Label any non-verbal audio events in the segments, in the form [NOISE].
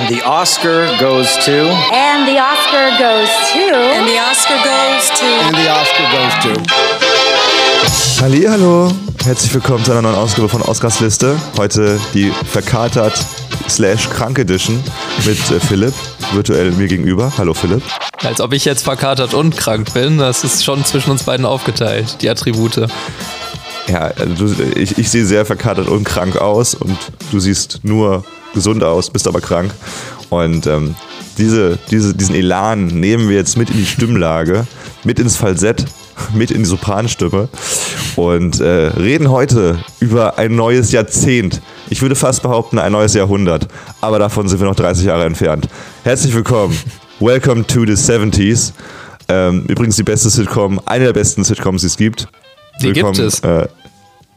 And the Oscar goes to. And the Oscar goes to. And the Oscar goes to. And the Oscar goes to. Hallo, herzlich willkommen zu einer neuen Ausgabe von Oscars Liste. Heute die verkatert slash krank Edition mit äh, Philipp, virtuell mir gegenüber. Hallo Philipp. Als ob ich jetzt verkatert und krank bin. Das ist schon zwischen uns beiden aufgeteilt, die Attribute. Ja, also du, ich, ich sehe sehr verkatert und krank aus und du siehst nur gesund aus, bist aber krank. Und ähm, diese, diese, diesen Elan nehmen wir jetzt mit in die Stimmlage, mit ins Falsett, [LAUGHS] mit in die Sopranstimme und äh, reden heute über ein neues Jahrzehnt. Ich würde fast behaupten, ein neues Jahrhundert. Aber davon sind wir noch 30 Jahre entfernt. Herzlich willkommen. Welcome to the 70s. Ähm, übrigens die beste Sitcom, eine der besten Sitcoms, die es gibt. Die willkommen, gibt es. Äh,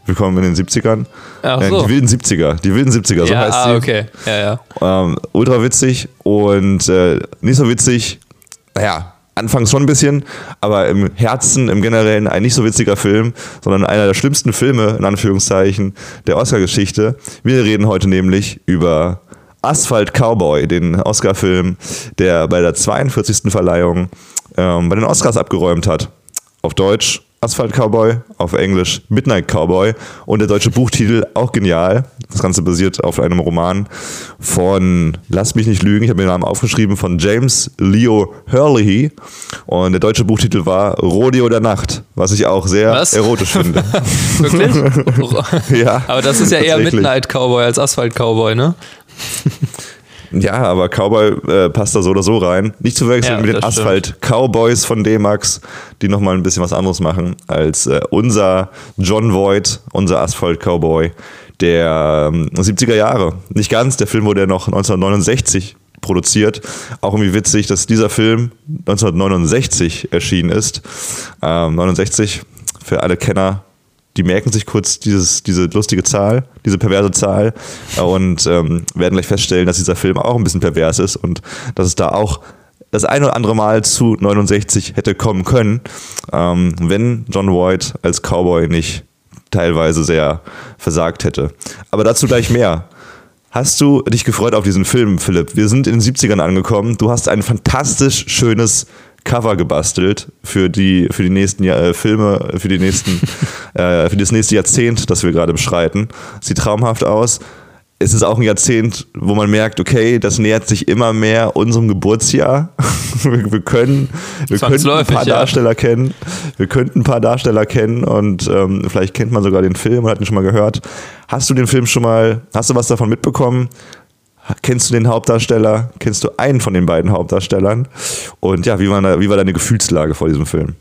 willkommen in den 70ern. Ach Äh, so. die wilden 70er. Die wilden 70er, so ja, heißt ah, sie. okay. Ja, ja. Ähm, ultra witzig und äh, nicht so witzig. Naja, anfangs schon ein bisschen, aber im Herzen, im Generellen ein nicht so witziger Film, sondern einer der schlimmsten Filme, in Anführungszeichen, der Oscar-Geschichte. Wir reden heute nämlich über Asphalt Cowboy, den Oscar-Film, der bei der 42. Verleihung ähm, bei den Oscars abgeräumt hat. Auf Deutsch Asphalt Cowboy, auf Englisch Midnight Cowboy und der deutsche Buchtitel auch genial. Das Ganze basiert auf einem Roman von, lass mich nicht lügen, ich habe mir den Namen aufgeschrieben, von James Leo Hurley und der deutsche Buchtitel war Rodeo der Nacht, was ich auch sehr Was? erotisch finde. [LAUGHS] Wirklich? [LAUGHS] ja, Aber das ist ja eher. Midnight Cowboy als Asphalt Cowboy, ne? Ja, aber Cowboy äh, passt da so oder so rein. Nicht zu wechseln Ja, mit den. Asphalt Cowboys von D-Max, die nochmal ein bisschen was anderes machen als äh, unser John Voight, unser Asphalt Cowboy der ähm, 70er Jahre. Nicht ganz, der Film wurde ja noch 1969 produziert. Auch irgendwie witzig, dass dieser Film 1969 erschienen ist. Ähm, 69 für alle Kenner die merken sich kurz dieses, diese lustige Zahl, diese perverse Zahl äh, und ähm, werden gleich feststellen, dass dieser Film auch ein bisschen pervers ist und dass es da auch das ein oder andere Mal zu 69 hätte kommen können, ähm, wenn John Voight als Cowboy nicht teilweise sehr versagt hätte. Aber dazu gleich mehr. Hast du dich gefreut auf diesen Film, Philipp? Wir sind in den 70ern angekommen. Du hast ein fantastisch schönes Cover gebastelt für die, für die nächsten äh, Filme, für die nächsten, [LAUGHS] äh, für das nächste Jahrzehnt, das wir gerade beschreiten. Sieht traumhaft aus. Es ist auch ein Jahrzehnt, wo man merkt, okay, das nähert sich immer mehr unserem Geburtsjahr. [LAUGHS] wir, wir können, wir könnten ein paar ja. Darsteller kennen. Wir könnten ein paar Darsteller kennen und ähm, vielleicht kennt man sogar den Film und hat ihn schon mal gehört. Hast du den Film schon mal, hast du was davon mitbekommen? Kennst du den Hauptdarsteller? Kennst du einen von den beiden Hauptdarstellern? Und ja, wie war, wie war deine Gefühlslage vor diesem Film?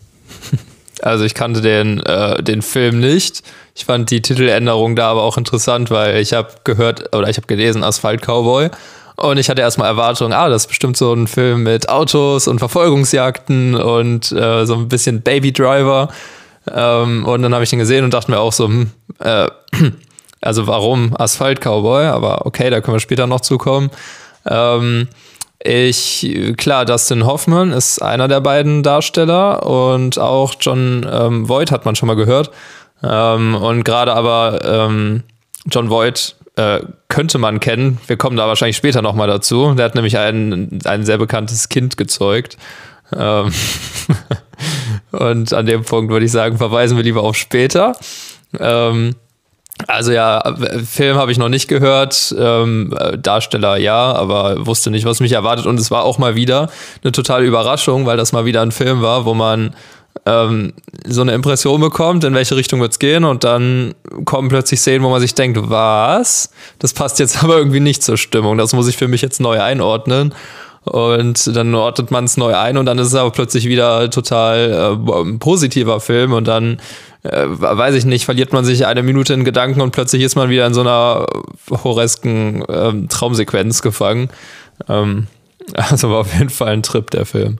[LAUGHS] Also ich kannte den, äh, den Film nicht. Ich fand die Titeländerung da aber auch interessant, weil ich habe gehört oder ich habe gelesen Asphalt Cowboy und ich hatte erstmal Erwartungen, ah, das ist bestimmt so ein Film mit Autos und Verfolgungsjagden und äh, so ein bisschen Baby Driver. Ähm, und dann habe ich den gesehen und dachte mir auch so, hm, äh, [CLEARS THROAT] also warum Asphalt Cowboy? Aber okay, da können wir später noch zukommen. Ähm, ich, klar, Dustin Hoffman ist einer der beiden Darsteller und auch John ähm, Voight hat man schon mal gehört. Ähm, und gerade aber ähm, John Voight äh, könnte man kennen. Wir kommen da wahrscheinlich später nochmal dazu. Der hat nämlich ein, ein sehr bekanntes Kind gezeugt. Ähm [LAUGHS] und an dem Punkt würde ich sagen, verweisen wir lieber auf später. Ähm, also ja, Film habe ich noch nicht gehört, ähm, äh, Darsteller ja, aber wusste nicht, was mich erwartet. Und es war auch mal wieder eine totale Überraschung, weil das mal wieder ein Film war, wo man ähm, so eine Impression bekommt, in welche Richtung wird's gehen und dann kommen plötzlich Szenen, wo man sich denkt, was? Das passt jetzt [LAUGHS] aber irgendwie nicht zur Stimmung. Das muss ich für mich jetzt neu einordnen. Und dann ordnet man es neu ein und dann ist es aber plötzlich wieder total äh, positiver Film und dann äh, weiß ich nicht, verliert man sich eine Minute in Gedanken und plötzlich ist man wieder in so einer horresken ähm, Traumsequenz gefangen. Ähm, [LAUGHS] also war auf jeden Fall ein Trip, der Film.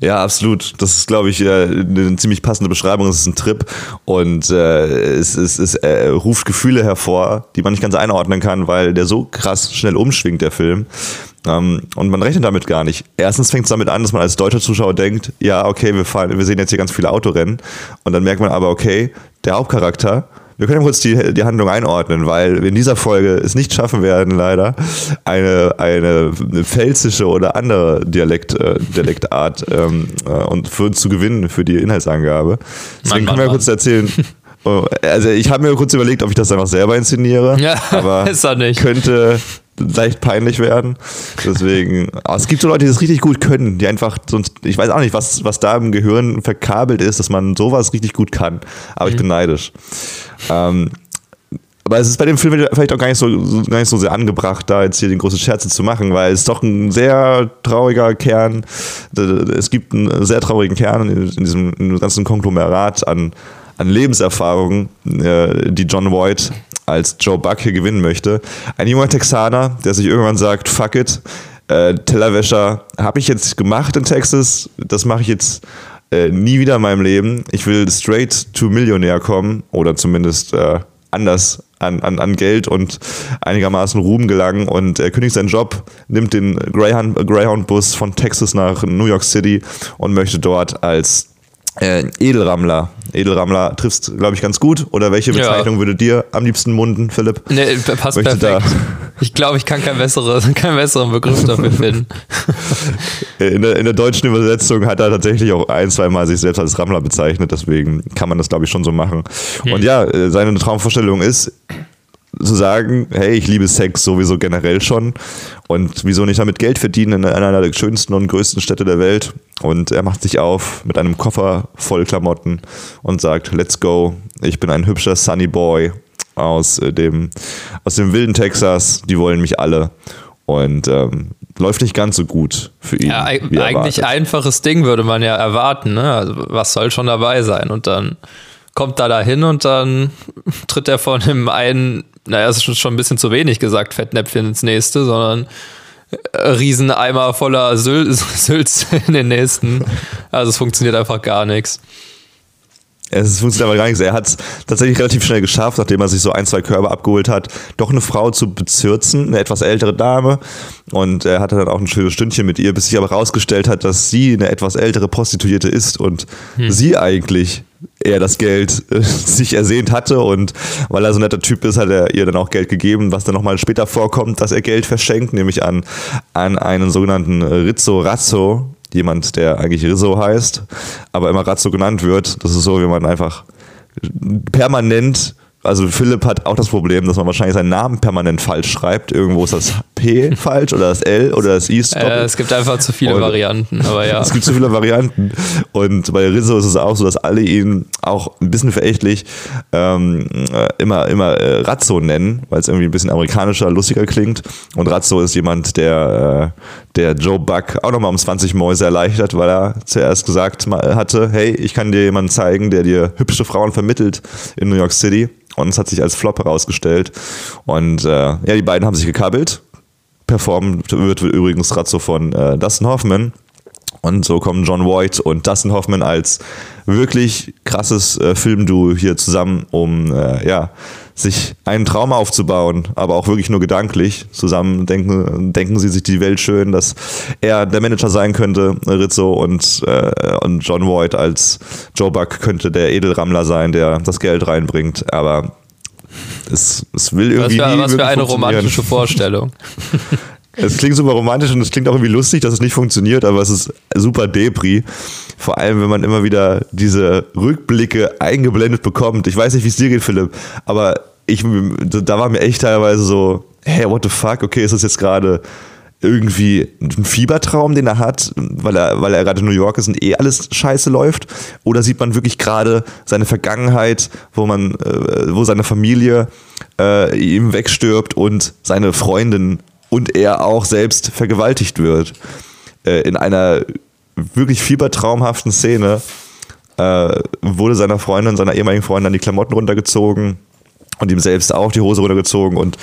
Ja, absolut. Das ist, glaube ich, äh, eine ziemlich passende Beschreibung. Es ist ein Trip und äh, es, es, es äh, ruft Gefühle hervor, die man nicht ganz einordnen kann, weil der so krass schnell umschwingt, der Film. Ähm, und man rechnet damit gar nicht. Erstens fängt es damit an, dass man als deutscher Zuschauer denkt, ja, okay, wir, fahren, wir sehen jetzt hier ganz viele Autorennen. Und dann merkt man aber, okay, der Hauptcharakter, wir können kurz die, die Handlung einordnen, weil wir in dieser Folge es nicht schaffen werden, leider, eine, eine pfälzische oder andere Dialekt, äh, Dialektart ähm, äh, und für uns zu gewinnen für die Inhaltsangabe. Deswegen Mann, können wir Mann, kurz erzählen. Oh, Also ich habe mir kurz überlegt, ob ich das einfach selber inszeniere, Ja, aber [LAUGHS] ist er nicht. könnte leicht peinlich werden. Deswegen, aber es gibt so Leute, die das richtig gut können, die einfach sonst, ich weiß auch nicht, was, was da im Gehirn verkabelt ist, dass man sowas richtig gut kann. Aber ich bin neidisch. Ähm, aber es ist bei dem Film vielleicht auch gar nicht, so, so- gar nicht so sehr angebracht, da jetzt hier den großen Scherze zu machen, weil es ist doch ein sehr trauriger Kern. Es gibt einen sehr traurigen Kern in in diesem, in diesem ganzen Konglomerat an, an Lebenserfahrungen, äh, die John Voight als Joe Buck hier gewinnen möchte. Ein junger Texaner, der sich irgendwann sagt, fuck it, äh, Tellerwäscher habe ich jetzt gemacht in Texas, das mache ich jetzt äh, nie wieder in meinem Leben. Ich will straight to Millionär kommen oder zumindest äh, anders an, an, an Geld und einigermaßen Ruhm gelangen und er kündigt seinen Job, nimmt den Greyhound, Greyhound-Bus von Texas nach New York City und möchte dort als äh, Edelrammler, Edelrammler triffst, glaube ich, ganz gut. Oder welche Ja. Bezeichnung würde dir am liebsten munden, Philipp? Nee, passt Möchte perfekt. [LAUGHS] Ich glaube, ich kann keinen besseren, [LAUGHS] keinen besseren Begriff dafür finden. Äh, [LAUGHS] In der, in der deutschen Übersetzung hat er tatsächlich auch ein, zwei Mal sich selbst als Rammler bezeichnet, deswegen kann man das, glaube ich, schon so machen. Und ja, äh, seine Traumvorstellung ist, zu sagen, hey, ich liebe Sex sowieso generell schon und wieso nicht damit Geld verdienen in einer der schönsten und größten Städte der Welt. Und er macht sich auf mit einem Koffer voll Klamotten und sagt, let's go, ich bin ein hübscher Sunny Boy aus äh, dem, aus dem wilden Texas, die wollen mich alle. Und ähm, läuft nicht ganz so gut für ihn. Ja, eigentlich erwartet. einfaches Ding würde man ja erwarten. Ne? Also, was soll schon dabei sein? Und dann kommt er da hin und dann [LAUGHS] tritt er von dem einen, naja, das ist schon- ein bisschen zu wenig gesagt, Fettnäpfchen ins nächste, sondern Rieseneimer voller Syl [LAUGHS] Sülz in den nächsten. Also es funktioniert einfach gar nichts. Es funktioniert aber gar nichts. Er hat es tatsächlich relativ schnell geschafft, nachdem er sich so ein, zwei Körbe abgeholt hat, doch eine Frau zu bezirzen, eine etwas ältere Dame. Und er hatte dann auch ein schönes Stündchen mit ihr, bis sich aber herausgestellt hat, dass sie eine etwas ältere Prostituierte ist und sie eigentlich eher das Geld äh, [LAUGHS] sich ersehnt hatte. Und weil er so ein netter Typ ist, hat er ihr dann auch Geld gegeben, was dann nochmal später vorkommt, dass er Geld verschenkt, nämlich an, an einen sogenannten Rizzo Razzo, jemand, der eigentlich Rizzo heißt, aber immer Razzo genannt wird. Das ist so, wie man einfach permanent, also Philipp hat auch das Problem, dass man wahrscheinlich seinen Namen permanent falsch schreibt. Irgendwo ist das P [LAUGHS] falsch oder das L oder das I Äh, es gibt einfach zu viele Und- Varianten, aber ja. [LAUGHS] Es gibt so viele Varianten. Und bei Rizzo ist es auch so, dass alle ihn auch ein bisschen verächtlich ähm, äh, immer, immer äh, Razzo nennen, weil es irgendwie ein bisschen amerikanischer, lustiger klingt. Und Razzo ist jemand, der, äh, der Joe Buck auch nochmal um 20 Mäuse erleichtert, weil er zuerst gesagt hatte, hey, ich kann dir jemanden zeigen, der dir hübsche Frauen vermittelt in New York City. Und es hat sich als Flop herausgestellt. Und äh, ja, die beiden haben sich gekabbelt. Performt wird übrigens Razzo von äh, Dustin Hoffman. Und so kommen John Voight und Dustin Hoffman als wirklich krasses äh, Filmduo hier zusammen, um äh, ja, sich einen Traum aufzubauen, aber auch wirklich nur gedanklich. Zusammen denken, denken sie sich die Welt schön, dass er der Manager sein könnte, Rizzo, und, äh, und John Voight als Joe Buck könnte der Edelrammler sein, der das Geld reinbringt. Aber es, es will Was irgendwie. für, nie was für eine romantische Vorstellung. [LAUGHS] Es klingt super romantisch und es klingt auch irgendwie lustig, dass es nicht funktioniert, aber es ist super Depri. Vor allem, wenn man immer wieder diese Rückblicke eingeblendet bekommt. Ich weiß nicht, wie es dir geht, Philipp, aber ich, da war mir echt teilweise so, hey, what the fuck, okay, ist das jetzt gerade irgendwie ein Fiebertraum, den er hat, weil er, weil er gerade in New York ist und eh alles scheiße läuft? Oder sieht man wirklich gerade seine Vergangenheit, wo man, äh, wo seine Familie äh, ihm wegstirbt und seine Freundin und er auch selbst vergewaltigt wird? Äh, in einer wirklich fiebertraumhaften Szene äh, wurde seiner Freundin, seiner ehemaligen Freundin die Klamotten runtergezogen und ihm selbst auch die Hose runtergezogen und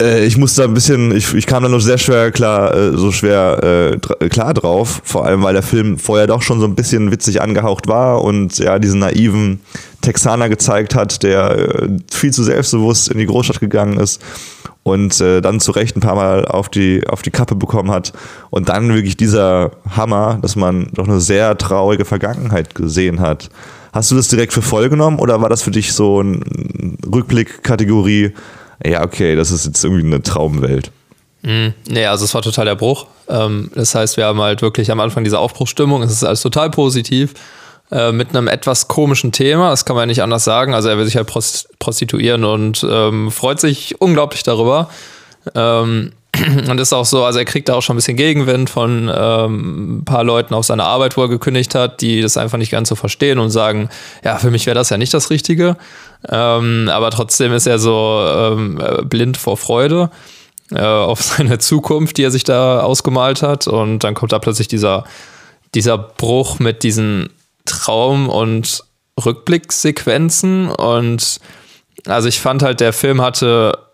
äh, ich musste da ein bisschen, ich, ich kam da nur sehr schwer klar, äh, so schwer äh, klar drauf, vor allem weil der Film vorher doch schon so ein bisschen witzig angehaucht war und ja, diesen naiven Texaner gezeigt hat, der äh, viel zu selbstbewusst in die Großstadt gegangen ist und äh, dann zu Recht ein paar Mal auf die, auf die Kappe bekommen hat. Und dann wirklich dieser Hammer, dass man doch eine sehr traurige Vergangenheit gesehen hat, Hast du das direkt für voll genommen oder war das für dich so ein Rückblick-Kategorie? Ja, okay, das ist jetzt irgendwie eine Traumwelt. Mm, nee, also es war total der Bruch. Ähm, das heißt, wir haben halt wirklich am Anfang diese Aufbruchstimmung, es ist alles total positiv, äh, mit einem etwas komischen Thema, das kann man ja nicht anders sagen. Also er will sich halt prostituieren und ähm, freut sich unglaublich darüber. Ähm, [CLEARS THROAT] und ist auch so, also er kriegt da auch schon ein bisschen Gegenwind von ähm, ein paar Leuten auf seiner Arbeit, wo er gekündigt hat, die das einfach nicht ganz so verstehen und sagen, ja, für mich wäre das ja nicht das Richtige. Ähm, aber trotzdem ist er so ähm, blind vor Freude äh, auf [LAUGHS] seine Zukunft, die er sich da ausgemalt hat. Und dann kommt da plötzlich dieser, dieser Bruch mit diesen Traum- und Rückblicksequenzen. Und also ich fand halt, der Film hatte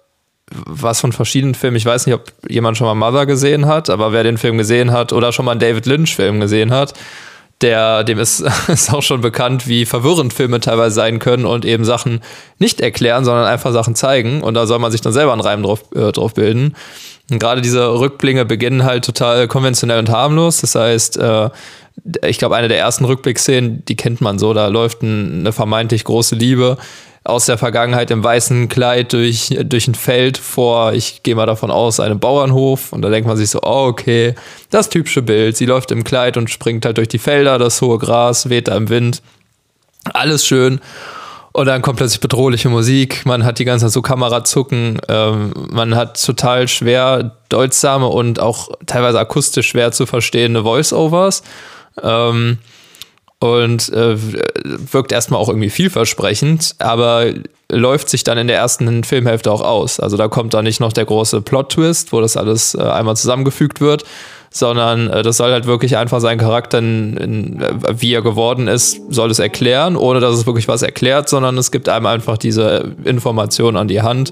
was von verschiedenen Filmen. Ich weiß nicht, ob jemand schon mal Mother gesehen hat, aber wer den Film gesehen hat oder schon mal einen David Lynch-Film gesehen hat, der, dem ist, [LAUGHS] ist auch schon bekannt, wie verwirrend Filme teilweise sein können und eben Sachen nicht erklären, sondern einfach Sachen zeigen. Und da soll man sich dann selber einen Reim drauf, äh, drauf bilden. Und gerade diese Rückblinge beginnen halt total konventionell und harmlos. Das heißt, äh, ich glaube, eine der ersten Rückblickszenen, die kennt man so, da läuft ein, eine vermeintlich große Liebe aus der Vergangenheit im weißen Kleid durch, durch ein Feld vor, ich gehe mal davon aus, einem Bauernhof. Und da denkt man sich so, oh, okay, das typische Bild. Sie läuft im Kleid und springt halt durch die Felder, das hohe Gras weht da im Wind. Alles schön. Und dann kommt plötzlich bedrohliche Musik, man hat die ganze Zeit so Kamerazucken, ähm, man hat total schwer deutsame und auch teilweise akustisch schwer zu verstehende Voice-Overs. Ähm, und äh, wirkt erstmal auch irgendwie vielversprechend, aber läuft sich dann in der ersten Filmhälfte auch aus. Also da kommt dann nicht noch der große Plot-Twist, wo das alles äh, einmal zusammengefügt wird, sondern äh, das soll halt wirklich einfach seinen Charakter, in, in, äh, wie er geworden ist, soll es erklären, ohne dass es wirklich was erklärt, sondern es gibt einem einfach diese Information an die Hand.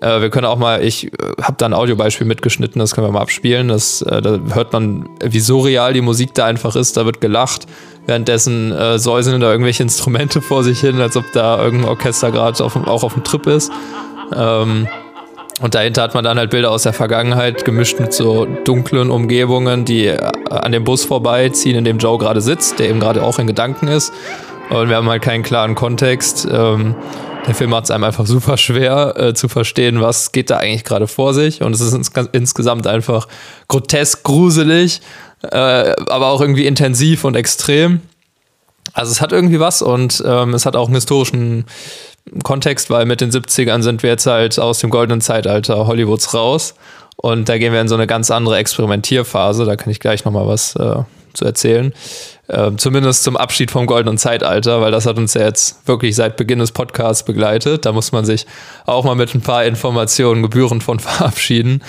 Äh, wir können auch mal, ich äh, habe da ein Audiobeispiel mitgeschnitten, das können wir mal abspielen. Das, da hört man, wie surreal die Musik da einfach ist, da wird gelacht Währenddessen äh, säuseln da irgendwelche Instrumente vor sich hin, als ob da irgendein Orchester gerade auch auf dem Trip ist. Ähm, und dahinter hat man dann halt Bilder aus der Vergangenheit, gemischt mit so dunklen Umgebungen, die äh, an dem Bus vorbeiziehen, in dem Joe gerade sitzt, der eben gerade auch in Gedanken ist. Und wir haben halt keinen klaren Kontext. Ähm, der Film macht es einem einfach super schwer äh, zu verstehen, was geht da eigentlich gerade vor sich. Und es ist ins insgesamt einfach grotesk gruselig äh, aber auch irgendwie intensiv und extrem. Also es hat irgendwie was und ähm, es hat auch einen historischen Kontext, weil mit den 70ern sind wir jetzt halt aus dem goldenen Zeitalter Hollywoods raus und da gehen wir in so eine ganz andere Experimentierphase. Da kann ich gleich nochmal was äh, zu erzählen. Ähm, zumindest zum Abschied vom goldenen Zeitalter, weil das hat uns ja jetzt wirklich seit Beginn des Podcasts begleitet. Da muss man sich auch mal mit ein paar Informationen gebührend von [LAUGHS] verabschieden.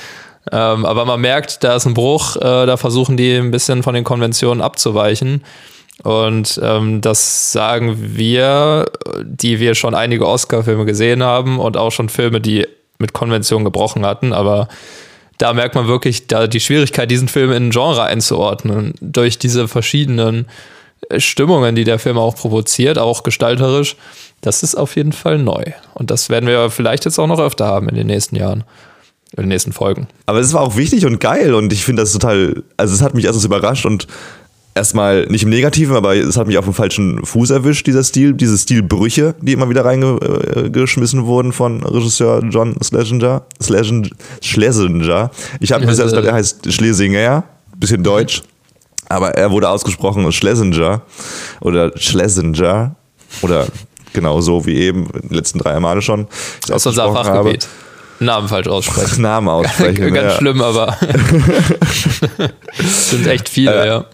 Ähm, aber man merkt, da ist ein Bruch, äh, da versuchen die ein bisschen von den Konventionen abzuweichen. Und ähm, das sagen wir, die wir schon einige Oscar-Filme gesehen haben und auch schon Filme, die mit Konventionen gebrochen hatten. Aber da merkt man wirklich da die Schwierigkeit, diesen Film in ein Genre einzuordnen. Durch diese verschiedenen Stimmungen, die der Film auch provoziert, auch gestalterisch. Das ist auf jeden Fall neu. Und das werden wir vielleicht jetzt auch noch öfter haben in den nächsten Jahren in den nächsten Folgen. Aber es war auch wichtig und geil und ich finde das total, also es hat mich erstens überrascht und erstmal nicht im Negativen, aber es hat mich auf dem falschen Fuß erwischt, dieser Stil, diese Stilbrüche, die immer wieder reingeschmissen wurden von Regisseur John Schlesinger. Schlesinger. Ich habe bis jetzt gedacht, er heißt Schlesinger, bisschen deutsch, aber er wurde ausgesprochen Schlesinger oder Schlesinger oder genau so wie eben die letzten drei Male schon. Aus unser Fachgebiet. Habe. Namen falsch aussprechen. [LAUGHS] Namen aussprechen. [LAUGHS] Ganz ja. schlimm, aber [LAUGHS] sind echt viele, äh, ja.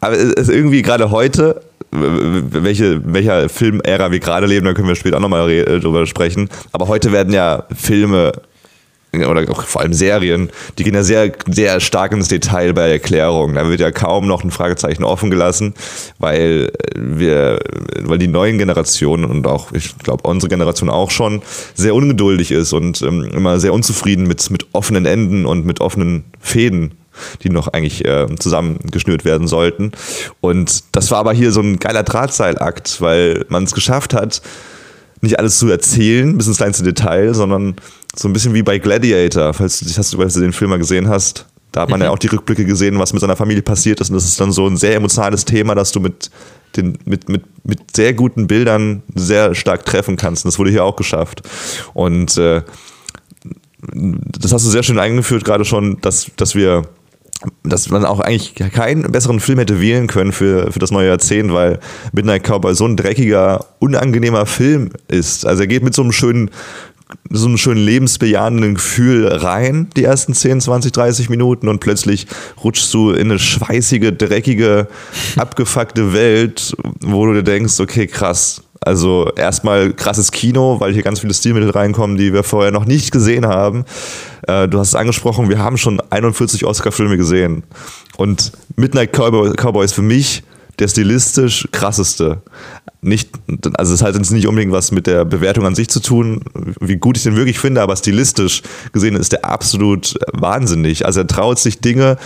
Aber es ist irgendwie gerade heute, welche, welcher Filmära wir gerade leben, da können wir später auch nochmal drüber sprechen. Aber heute werden ja Filme oder auch vor allem Serien, die gehen ja sehr, sehr stark ins Detail bei Erklärungen. Da wird ja kaum noch ein Fragezeichen offen gelassen, weil wir, weil die neuen Generationen und auch, ich glaube, unsere Generation auch schon sehr ungeduldig ist und ähm, immer sehr unzufrieden mit, mit offenen Enden und mit offenen Fäden die noch eigentlich äh, zusammengeschnürt werden sollten. Und das war aber hier so ein geiler Drahtseilakt, weil man es geschafft hat, nicht alles zu erzählen, bis ins kleinste Detail, sondern so ein bisschen wie bei Gladiator, falls du, falls du den Film mal gesehen hast. Da hat man ja auch die Rückblicke gesehen, was mit seiner Familie passiert ist. Und das ist dann so ein sehr emotionales Thema, dass du mit, den, mit, mit, mit sehr guten Bildern sehr stark treffen kannst. Und das wurde hier auch geschafft. Und äh, das hast du sehr schön eingeführt, gerade schon, dass, dass wir dass man auch eigentlich keinen besseren Film hätte wählen können für, für das neue Jahrzehnt, weil Midnight Cowboy so ein dreckiger, unangenehmer Film ist. Also er geht mit so einem schönen so einem schönen lebensbejahenden Gefühl rein, die ersten 10, 20, 30 Minuten und plötzlich rutschst du in eine schweißige, dreckige, abgefuckte Welt, wo du dir denkst, okay, krass. Also erstmal krasses Kino, weil hier ganz viele Stilmittel reinkommen, die wir vorher noch nicht gesehen haben. Äh, du hast es angesprochen, wir haben schon 41 Oscar-Filme gesehen. Und Midnight Cowboy, Cowboy ist für mich der stilistisch krasseste. Nicht, also es hat jetzt nicht unbedingt was mit der Bewertung an sich zu tun, wie gut ich den wirklich finde, aber stilistisch gesehen ist der absolut wahnsinnig. Also er traut sich Dinge,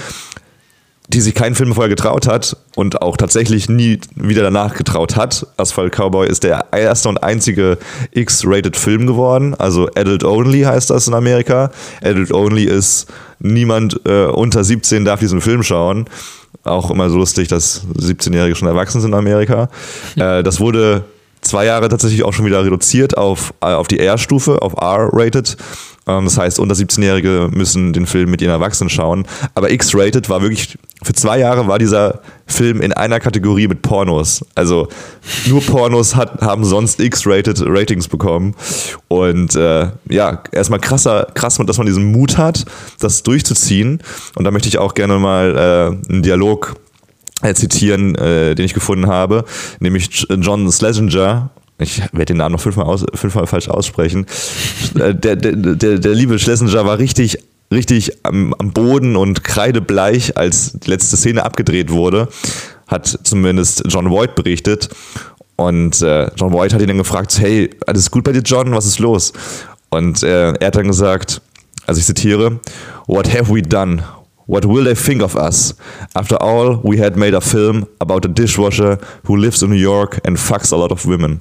die sich kein Film vorher getraut hat und auch tatsächlich nie wieder danach getraut hat. Asphalt Cowboy ist der erste und einzige X-rated Film geworden, also Adult Only heißt das in Amerika. Adult Only ist niemand äh, unter 17 darf diesen Film schauen. Auch immer so lustig, dass 17-Jährige schon erwachsen sind in Amerika. [LAUGHS] Äh, das wurde zwei Jahre tatsächlich auch schon wieder reduziert auf, äh, auf die R-Stufe, auf R-rated. Ähm, das heißt, unter 17-Jährige müssen den Film mit ihren Erwachsenen schauen. Aber X-rated war wirklich, für zwei Jahre war dieser Film in einer Kategorie mit Pornos. Also nur Pornos hat, haben sonst X-rated Ratings bekommen. Und äh, ja, erstmal krasser, krass, dass man diesen Mut hat, das durchzuziehen. Und da möchte ich auch gerne mal äh, einen Dialog äh, zitieren, äh, den ich gefunden habe, nämlich John Schlesinger. Ich werde den Namen noch fünfmal, aus, fünfmal falsch aussprechen. Äh, der, der, der, der liebe Schlesinger war richtig richtig am, am Boden und kreidebleich, als die letzte Szene abgedreht wurde, hat zumindest John Voight berichtet. Und äh, John Voight hat ihn dann gefragt, hey, alles gut bei dir, John, was ist los? Und äh, er hat dann gesagt, also ich zitiere, What have we done? What will they think of us? After all, we had made a film about a dishwasher who lives in New York and fucks a lot of women.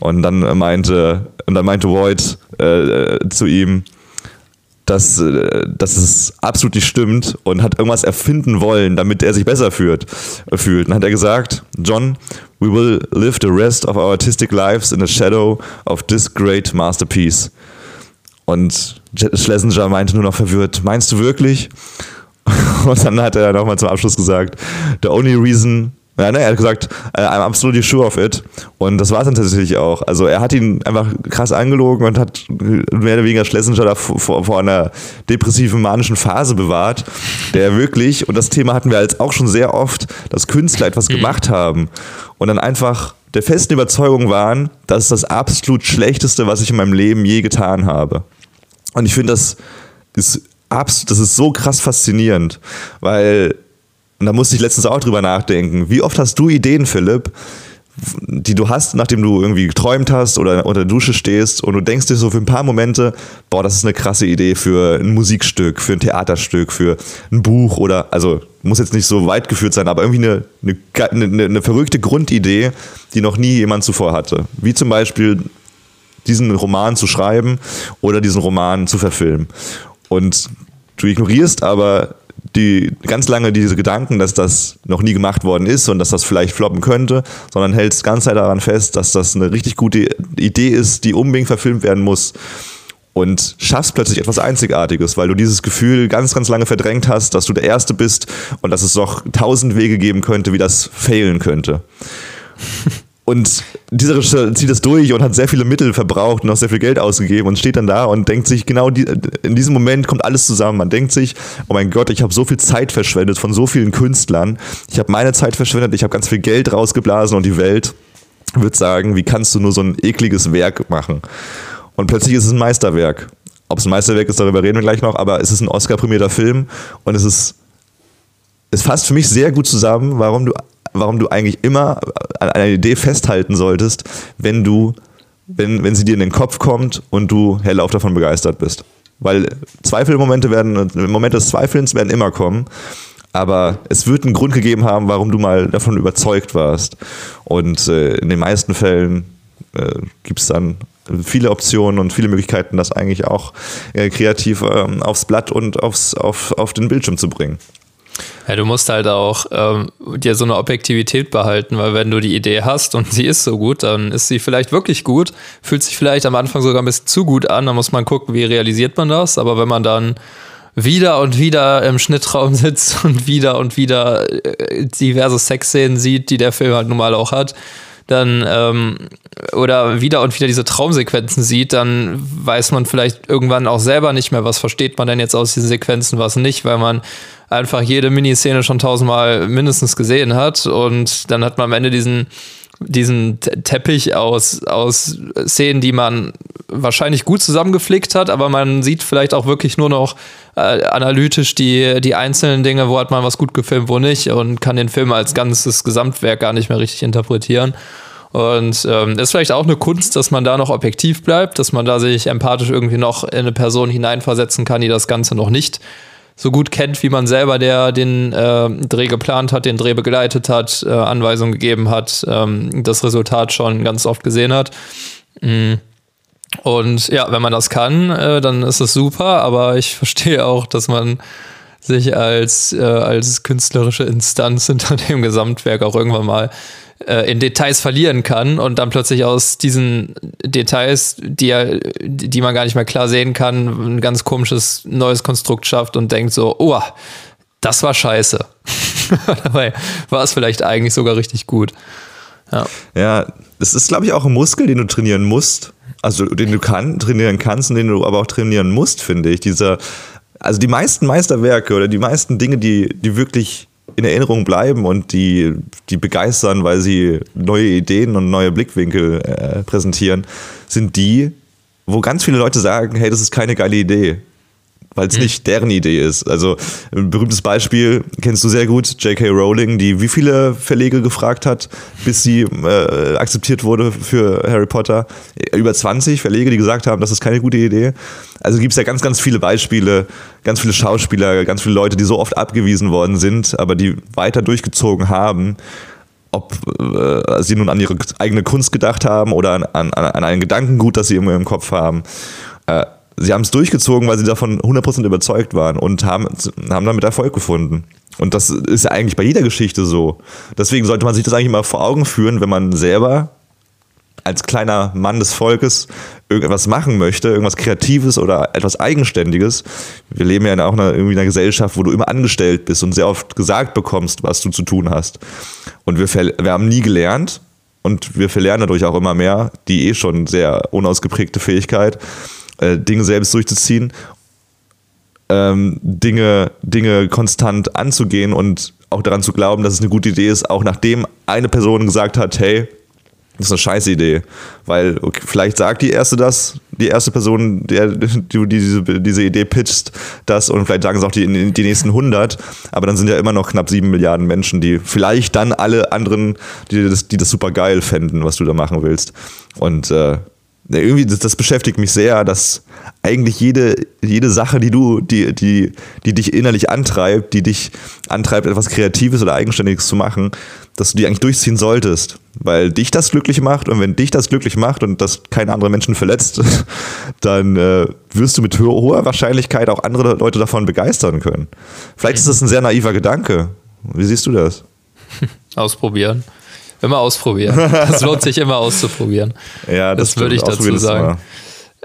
Und dann meinte, und dann meinte Voight äh, zu ihm, dass, äh, dass es absolut nicht stimmt und hat irgendwas erfinden wollen, damit er sich besser fühlt. fühlt. Dann hat er gesagt, John, we will live the rest of our artistic lives in the shadow of this great masterpiece. Und Schlesinger meinte nur noch verwirrt, meinst du wirklich? [LAUGHS] Und dann hat er nochmal zum Abschluss gesagt, the only reason ja, ne, er hat gesagt, I'm absolutely sure of it. Und das war es dann tatsächlich auch. Also er hat ihn einfach krass angelogen und hat mehr oder weniger Schlesinger da vor, vor einer depressiven, manischen Phase bewahrt, der wirklich, und das Thema hatten wir als auch schon sehr oft, dass Künstler etwas mhm. gemacht haben und dann einfach der festen Überzeugung waren, das ist das absolut Schlechteste, was ich in meinem Leben je getan habe. Und ich finde, das ist absolut, das ist so krass faszinierend, weil, und da musste ich letztens auch drüber nachdenken, wie oft hast du Ideen, Philipp, die du hast, nachdem du irgendwie geträumt hast oder unter der Dusche stehst und du denkst dir so für ein paar Momente, boah, das ist eine krasse Idee für ein Musikstück, für ein Theaterstück, für ein Buch oder, also muss jetzt nicht so weit geführt sein, aber irgendwie eine, eine, eine, eine verrückte Grundidee, die noch nie jemand zuvor hatte. Wie zum Beispiel diesen Roman zu schreiben oder diesen Roman zu verfilmen. Und du ignorierst aber die ganz lange diese Gedanken, dass das noch nie gemacht worden ist und dass das vielleicht floppen könnte, sondern hältst ganz Zeit daran fest, dass das eine richtig gute Idee ist, die unbedingt verfilmt werden muss und schaffst plötzlich etwas Einzigartiges, weil du dieses Gefühl ganz, ganz lange verdrängt hast, dass du der Erste bist und dass es noch tausend Wege geben könnte, wie das failen könnte. Und dieser Regisseur zieht das durch und hat sehr viele Mittel verbraucht und auch sehr viel Geld ausgegeben und steht dann da und denkt sich, genau in diesem Moment kommt alles zusammen. Man denkt sich, oh mein Gott, ich habe so viel Zeit verschwendet von so vielen Künstlern. Ich habe meine Zeit verschwendet, ich habe ganz viel Geld rausgeblasen und die Welt wird sagen, wie kannst du nur so ein ekliges Werk machen? Und plötzlich ist es ein Meisterwerk. Ob es ein Meisterwerk ist, darüber reden wir gleich noch, aber es ist ein Oscar-prämierter Film und es ist, es fasst für mich sehr gut zusammen, warum du warum du eigentlich immer an einer Idee festhalten solltest, wenn du, wenn, wenn sie dir in den Kopf kommt und du hellauf davon begeistert bist. Weil Zweifelmomente werden, Momente des Zweifelns werden immer kommen. Aber es wird einen Grund gegeben haben, warum du mal davon überzeugt warst. Und äh, in den meisten Fällen äh, gibt es dann viele Optionen und viele Möglichkeiten, das eigentlich auch äh, kreativ ähm, aufs Blatt und aufs, auf, auf den Bildschirm zu bringen. Ja, du musst halt auch ähm, dir so eine Objektivität behalten, weil wenn du die Idee hast und sie ist so gut, dann ist sie vielleicht wirklich gut, fühlt sich vielleicht am Anfang sogar ein bisschen zu gut an, dann muss man gucken, wie realisiert man das, aber wenn man dann wieder und wieder im Schnittraum [LAUGHS] sitzt und wieder und wieder äh, diverse Sexszenen sieht, die der Film halt nun mal auch hat, dann ähm, oder wieder und wieder diese Traumsequenzen sieht, dann weiß man vielleicht irgendwann auch selber nicht mehr, was versteht man denn jetzt aus diesen Sequenzen, was nicht, weil man einfach jede Miniszene schon tausendmal mindestens gesehen hat und dann hat man am Ende diesen diesen Teppich aus, aus Szenen, die man wahrscheinlich gut zusammengeflickt hat, aber man sieht vielleicht auch wirklich nur noch äh, analytisch die, die einzelnen Dinge, wo hat man was gut gefilmt, wo nicht und kann den Film als ganzes Gesamtwerk gar nicht mehr richtig interpretieren. Und ähm, ist vielleicht auch eine Kunst, dass man da noch objektiv bleibt, dass man da sich empathisch irgendwie noch in eine Person hineinversetzen kann, die das Ganze noch nicht so gut kennt, wie man selber, der den äh, Dreh geplant hat, den Dreh begleitet hat, äh, Anweisungen gegeben hat, ähm, das Resultat schon ganz oft gesehen hat. Mm. Und ja, wenn man das kann, äh, dann ist es super, aber ich verstehe auch, dass man sich als, äh, als künstlerische Instanz [LAUGHS] hinter dem Gesamtwerk auch irgendwann mal äh, in Details verlieren kann und dann plötzlich aus diesen Details, die, die man gar nicht mehr klar sehen kann, ein ganz komisches neues Konstrukt schafft und denkt so, oh, das war scheiße. [LAUGHS] Dabei war es vielleicht eigentlich sogar richtig gut. Ja, ja das ist, glaube ich, auch ein Muskel, den du trainieren musst. Also den du kann, trainieren kannst und den du aber auch trainieren musst, finde ich. Dieser, also die meisten Meisterwerke oder die meisten Dinge, die, die wirklich in Erinnerung bleiben und die, die begeistern, weil sie neue Ideen und neue Blickwinkel äh, präsentieren, sind die, wo ganz viele Leute sagen, hey, das ist keine geile Idee weil es mhm. nicht deren Idee ist. Also ein berühmtes Beispiel kennst du sehr gut, J.K. Rowling, die wie viele Verlege gefragt hat, bis sie äh, akzeptiert wurde für Harry Potter. Über 20 Verlege, die gesagt haben, das ist keine gute Idee. Also gibt es ja ganz, ganz viele Beispiele, ganz viele Schauspieler, ganz viele Leute, die so oft abgewiesen worden sind, aber die weiter durchgezogen haben ob äh, sie nun an ihre eigene Kunst gedacht haben oder an, an, an einen Gedankengut, das sie immer im Kopf haben. Äh, sie haben es durchgezogen, weil sie davon 100% überzeugt waren und haben, haben damit Erfolg gefunden. Und das ist ja eigentlich bei jeder Geschichte so. Deswegen sollte man sich das eigentlich mal vor Augen führen, wenn man selber als kleiner Mann des Volkes irgendwas machen möchte, irgendwas Kreatives oder etwas Eigenständiges. Wir leben ja auch in einer, irgendwie in einer Gesellschaft, wo du immer angestellt bist und sehr oft gesagt bekommst, was du zu tun hast. Und wir, wir haben nie gelernt und wir verlernen dadurch auch immer mehr, die eh schon sehr unausgeprägte Fähigkeit äh, Dinge selbst durchzuziehen, ähm, Dinge, Dinge konstant anzugehen und auch daran zu glauben, dass es eine gute Idee ist, auch nachdem eine Person gesagt hat, hey, das ist eine scheiß Idee. Weil okay, vielleicht sagt die erste das, die erste Person, der du diese, diese Idee pitcht, das und vielleicht sagen es auch die, die nächsten 100, aber dann sind ja immer noch knapp sieben Milliarden Menschen, die vielleicht dann alle anderen, die das, die das super geil fänden, was du da machen willst. Und äh, irgendwie, das, das, beschäftigt mich sehr, dass eigentlich jede, jede Sache, die du, die, die, die dich innerlich antreibt, die dich antreibt, etwas Kreatives oder Eigenständiges zu machen, dass du die eigentlich durchziehen solltest. Weil dich das glücklich macht und wenn dich das glücklich macht und das keine anderen Menschen verletzt, [LAUGHS] dann äh, wirst du mit hoher Wahrscheinlichkeit auch andere Leute davon begeistern können. Vielleicht ist das ein sehr naiver Gedanke. Wie siehst du das? [LAUGHS] Ausprobieren. Immer ausprobieren. Das lohnt sich immer auszuprobieren. [LAUGHS] Ja, das, das würde ich dazu sagen.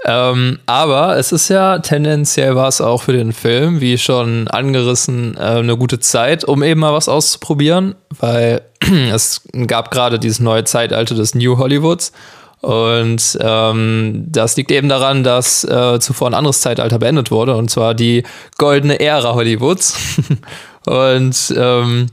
Ähm, aber es ist ja tendenziell war es auch für den Film, wie schon angerissen, äh, eine gute Zeit, um eben mal was auszuprobieren, weil [CLEARS THROAT] es gab gerade dieses neue Zeitalter des New Hollywoods. Und ähm, das liegt eben daran, dass äh, zuvor ein anderes Zeitalter beendet wurde, und zwar die goldene Ära Hollywoods. [LAUGHS] und ähm,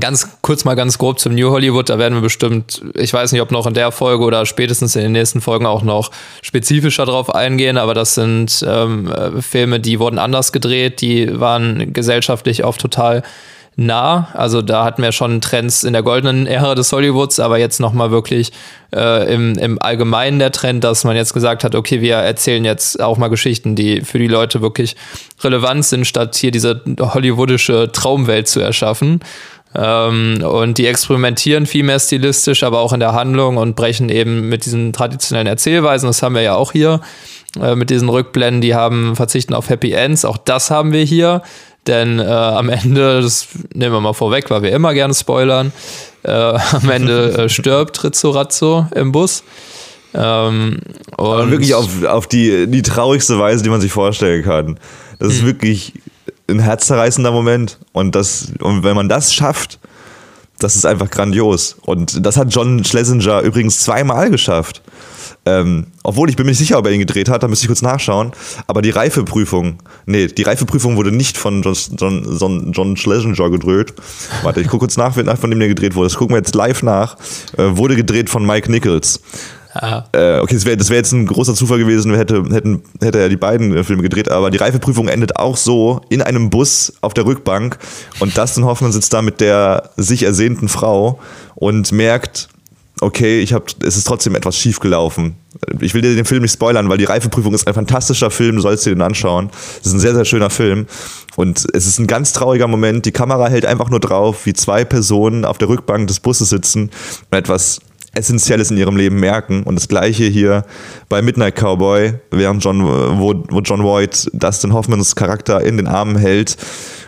Ganz kurz mal ganz grob zum New Hollywood, da werden wir bestimmt, ich weiß nicht, ob noch in der Folge oder spätestens in den nächsten Folgen auch noch spezifischer drauf eingehen, aber das sind ähm, äh, Filme, die wurden anders gedreht, die waren gesellschaftlich oft total nah. Also da hatten wir schon Trends in der goldenen Ära des Hollywoods, aber jetzt nochmal wirklich äh, im, im Allgemeinen der Trend, dass man jetzt gesagt hat, okay, wir erzählen jetzt auch mal Geschichten, die für die Leute wirklich relevant sind, statt hier diese hollywoodische Traumwelt zu erschaffen. Ähm, und die experimentieren viel mehr stilistisch, aber auch in der Handlung und brechen eben mit diesen traditionellen Erzählweisen. Das haben wir ja auch hier äh, mit diesen Rückblenden. Die haben verzichten auf Happy Ends. Auch das haben wir hier. Denn äh, am Ende, das nehmen wir mal vorweg, weil wir immer gerne spoilern, äh, am Ende [LAUGHS] äh, stirbt Rizzo Razzo im Bus. Ähm, und wirklich auf, auf die, die traurigste Weise, die man sich vorstellen kann. Das ist hm. wirklich ein herzzerreißender Moment. Und, das, und wenn man das schafft, das ist einfach grandios. Und das hat John Schlesinger übrigens zweimal geschafft. Ähm, obwohl ich bin mir nicht sicher, ob er ihn gedreht hat, da müsste ich kurz nachschauen. Aber die Reifeprüfung, nee, die Reifeprüfung wurde nicht von John, John, John, John Schlesinger gedreht. Warte, ich gucke kurz nach, von dem der gedreht wurde. Das gucken wir jetzt live nach. Äh, wurde gedreht von Mike Nichols. Äh, okay, das wäre das wär jetzt ein großer Zufall gewesen, hätte, hätten, hätte er die beiden äh, Filme gedreht, aber die Reifeprüfung endet auch so in einem Bus auf der Rückbank und Dustin Hoffman sitzt da mit der sich ersehnten Frau und merkt, okay, ich hab, es ist trotzdem etwas schief gelaufen. Ich will dir den Film nicht spoilern, weil die Reifeprüfung ist ein fantastischer Film, du sollst dir den anschauen. Es ist ein sehr, sehr schöner Film. Und es ist ein ganz trauriger Moment. Die Kamera hält einfach nur drauf, wie zwei Personen auf der Rückbank des Busses sitzen und etwas Essentielles in ihrem Leben merken. Und das gleiche hier bei Midnight Cowboy, während John, wo, wo John Voight Dustin Hoffmans Charakter in den Armen hält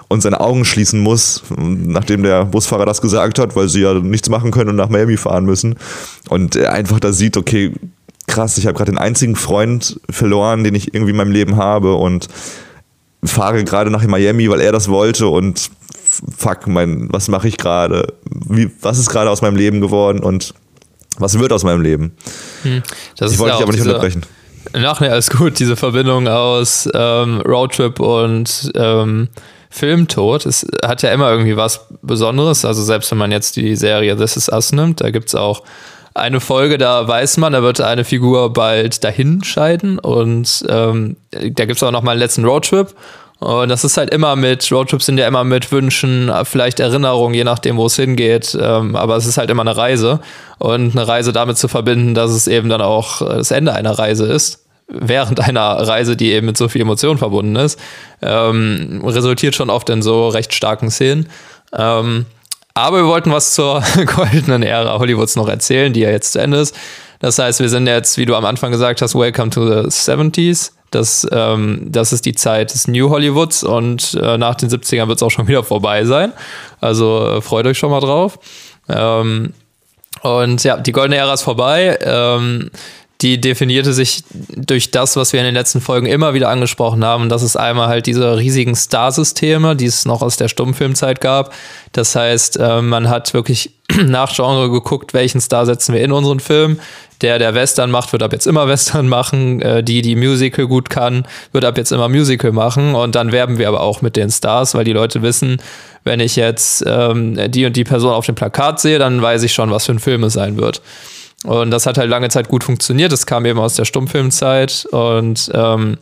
und seine Augen schließen muss, nachdem der Busfahrer das gesagt hat, weil sie ja nichts machen können und nach Miami fahren müssen. Und er einfach da sieht, okay, krass, ich habe gerade den einzigen Freund verloren, den ich irgendwie in meinem Leben habe und fahre gerade nach Miami, weil er das wollte und fuck, mein, was mache ich gerade? Was ist gerade aus meinem Leben geworden? Und was wird aus meinem Leben? Hm. ich wollte dich aber nicht unterbrechen. Ach nee, alles gut. Diese Verbindung aus ähm, Roadtrip und ähm, Filmtod, es hat ja immer irgendwie was Besonderes. Also selbst wenn man jetzt die Serie This Is Us nimmt, da gibt es auch eine Folge, da weiß man, da wird eine Figur bald dahin scheiden und ähm, da gibt es auch noch mal einen letzten Roadtrip und das ist halt immer mit, Roadtrips sind ja immer mit Wünschen, vielleicht Erinnerungen, je nachdem, wo es hingeht. Ähm, aber es ist halt immer eine Reise. Und eine Reise damit zu verbinden, dass es eben dann auch das Ende einer Reise ist, während einer Reise, die eben mit so viel Emotion verbunden ist, ähm, resultiert schon oft in so recht starken Szenen. Ähm, aber wir wollten was zur [LAUGHS] goldenen Ära Hollywoods noch erzählen, die ja jetzt zu Ende ist. Das heißt, wir sind jetzt, wie du am Anfang gesagt hast, Welcome to the 70s. Das, ähm, das ist die Zeit des New Hollywoods und äh, nach den 70ern wird es auch schon wieder vorbei sein. Also äh, freut euch schon mal drauf. Ähm, und ja, die goldene Ära ist vorbei. Ähm, die definierte sich durch das, was wir in den letzten Folgen immer wieder angesprochen haben. das ist einmal halt diese riesigen Star-Systeme, die es noch aus der Stummfilmzeit gab. Das heißt, äh, man hat wirklich [CLEARS THROAT] nach Genre geguckt, welchen Star setzen wir in unseren Film. Der, der Western macht, wird ab jetzt immer [LAUGHS] Western machen. Äh, die, die Musical gut kann, wird ab jetzt immer Musical machen. Und dann werben wir aber auch mit den Stars, weil die Leute wissen, wenn ich jetzt ähm, die und die Person auf dem Plakat sehe, dann weiß ich schon, was für ein Film es sein wird. Und das hat halt lange Zeit gut funktioniert. Das kam eben aus der Stummfilmzeit und ähm,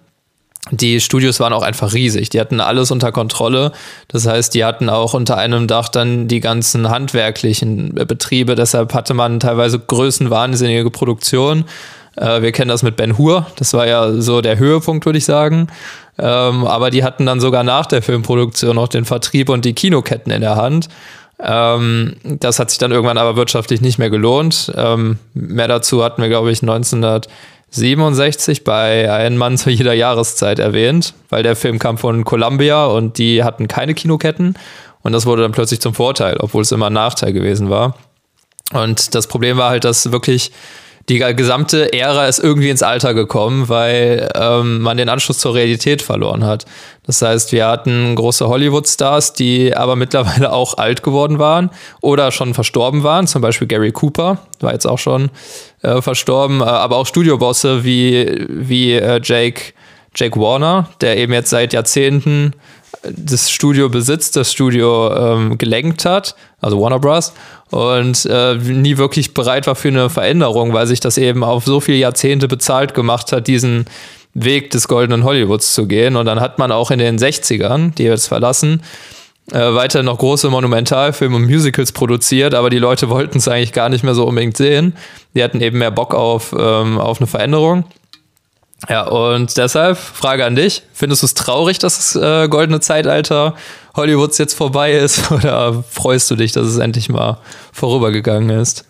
die Studios waren auch einfach riesig. Die hatten alles unter Kontrolle. Das heißt, die hatten auch unter einem Dach dann die ganzen handwerklichen Betriebe. Deshalb hatte man teilweise größenwahnsinnige Produktion. Äh, wir kennen das mit Ben Hur. Das war ja so der Höhepunkt, würde ich sagen. Ähm, aber die hatten dann sogar nach der Filmproduktion noch den Vertrieb und die Kinoketten in der Hand. Ähm, das hat sich dann irgendwann aber wirtschaftlich nicht mehr gelohnt. Ähm, mehr dazu hatten wir, glaube ich, 1967 bei Ein Mann zu jeder Jahreszeit erwähnt, weil der Film kam von Columbia und die hatten keine Kinoketten. Und das wurde dann plötzlich zum Vorteil, obwohl es immer ein Nachteil gewesen war. Und das Problem war halt, dass wirklich die gesamte Ära ist irgendwie ins Alter gekommen, weil ähm, man den Anschluss zur Realität verloren hat. Das heißt, wir hatten große Hollywood-Stars, die aber mittlerweile auch alt geworden waren oder schon verstorben waren. Zum Beispiel Gary Cooper war jetzt auch schon äh, verstorben, äh, aber auch Studiobosse wie, wie äh, Jake, Jake Warner, der eben jetzt seit Jahrzehnten das Studio besitzt, das Studio ähm, gelenkt hat, also Warner Bros. und äh, nie wirklich bereit war für eine Veränderung, weil sich das eben auf so viele Jahrzehnte bezahlt gemacht hat, diesen Weg des goldenen Hollywoods zu gehen. Und dann hat man auch in den 60ern, die jetzt verlassen, äh, weiter noch große Monumentalfilme und Musicals produziert, aber die Leute wollten es eigentlich gar nicht mehr so unbedingt sehen. Die hatten eben mehr Bock auf, ähm, auf eine Veränderung. Ja, und deshalb Frage an dich. Findest du es traurig, dass das äh, goldene Zeitalter Hollywoods jetzt vorbei ist? [LAUGHS] Oder freust du dich, dass es endlich mal vorübergegangen ist?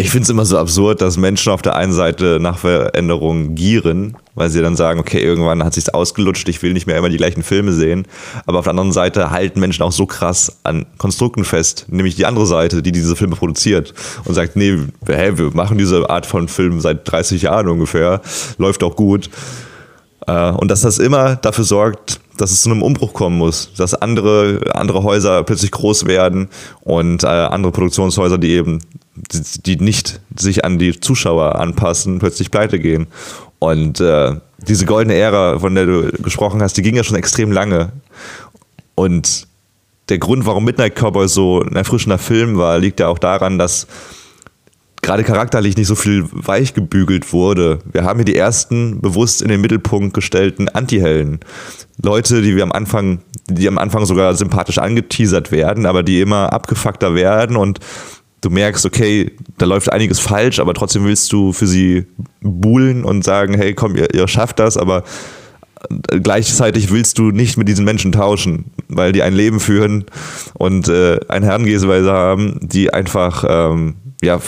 Ich finde es immer so absurd, dass Menschen auf der einen Seite nach Veränderungen gieren, weil sie dann sagen, okay, irgendwann hat sich's ausgelutscht, ich will nicht mehr immer die gleichen Filme sehen. Aber auf der anderen Seite halten Menschen auch so krass an Konstrukten fest, nämlich die andere Seite, die diese Filme produziert und sagt, nee, hey, wir machen diese Art von Film seit 30 Jahren ungefähr, läuft auch gut. Äh, und dass das immer dafür sorgt, dass es zu einem Umbruch kommen muss, dass andere, andere Häuser plötzlich groß werden und äh, andere Produktionshäuser, die eben die nicht sich an die Zuschauer anpassen, plötzlich pleite gehen. Und äh, diese goldene Ära, von der du gesprochen hast, die ging ja schon extrem lange. Und der Grund, warum Midnight Cowboy so ein erfrischender Film war, liegt ja auch daran, dass gerade charakterlich nicht so viel weich gebügelt wurde. Wir haben hier die ersten bewusst in den Mittelpunkt gestellten Anti-Helden. Leute, die wir am Anfang, die am Anfang sogar sympathisch angeteasert werden, aber die immer abgefuckter werden und du merkst, okay, da läuft einiges falsch, aber trotzdem willst du für sie buhlen und sagen, hey, komm, ihr, ihr schafft das, aber gleichzeitig willst du nicht mit diesen Menschen tauschen, weil die ein Leben führen und äh, eine Herangehensweise haben, die einfach ähm, ja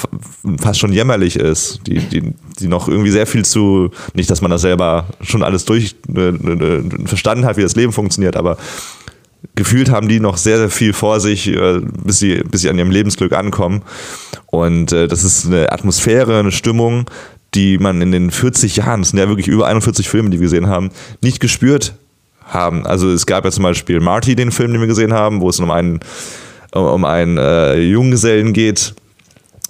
fast schon jämmerlich ist, die, die, die noch irgendwie sehr viel zu, nicht, dass man das selber schon alles durch äh, äh, verstanden hat, wie das Leben funktioniert, aber gefühlt haben die noch sehr, sehr viel vor sich, äh, bis, sie, bis sie an ihrem Lebensglück ankommen. Und äh, das ist eine Atmosphäre, eine Stimmung, die man in den 40 Jahren, das sind ja wirklich über 41 Filme, die wir gesehen haben, nicht gespürt haben. Also es gab ja zum Beispiel Marty, den Film, den wir gesehen haben, wo es um einen, um einen äh, Junggesellen geht,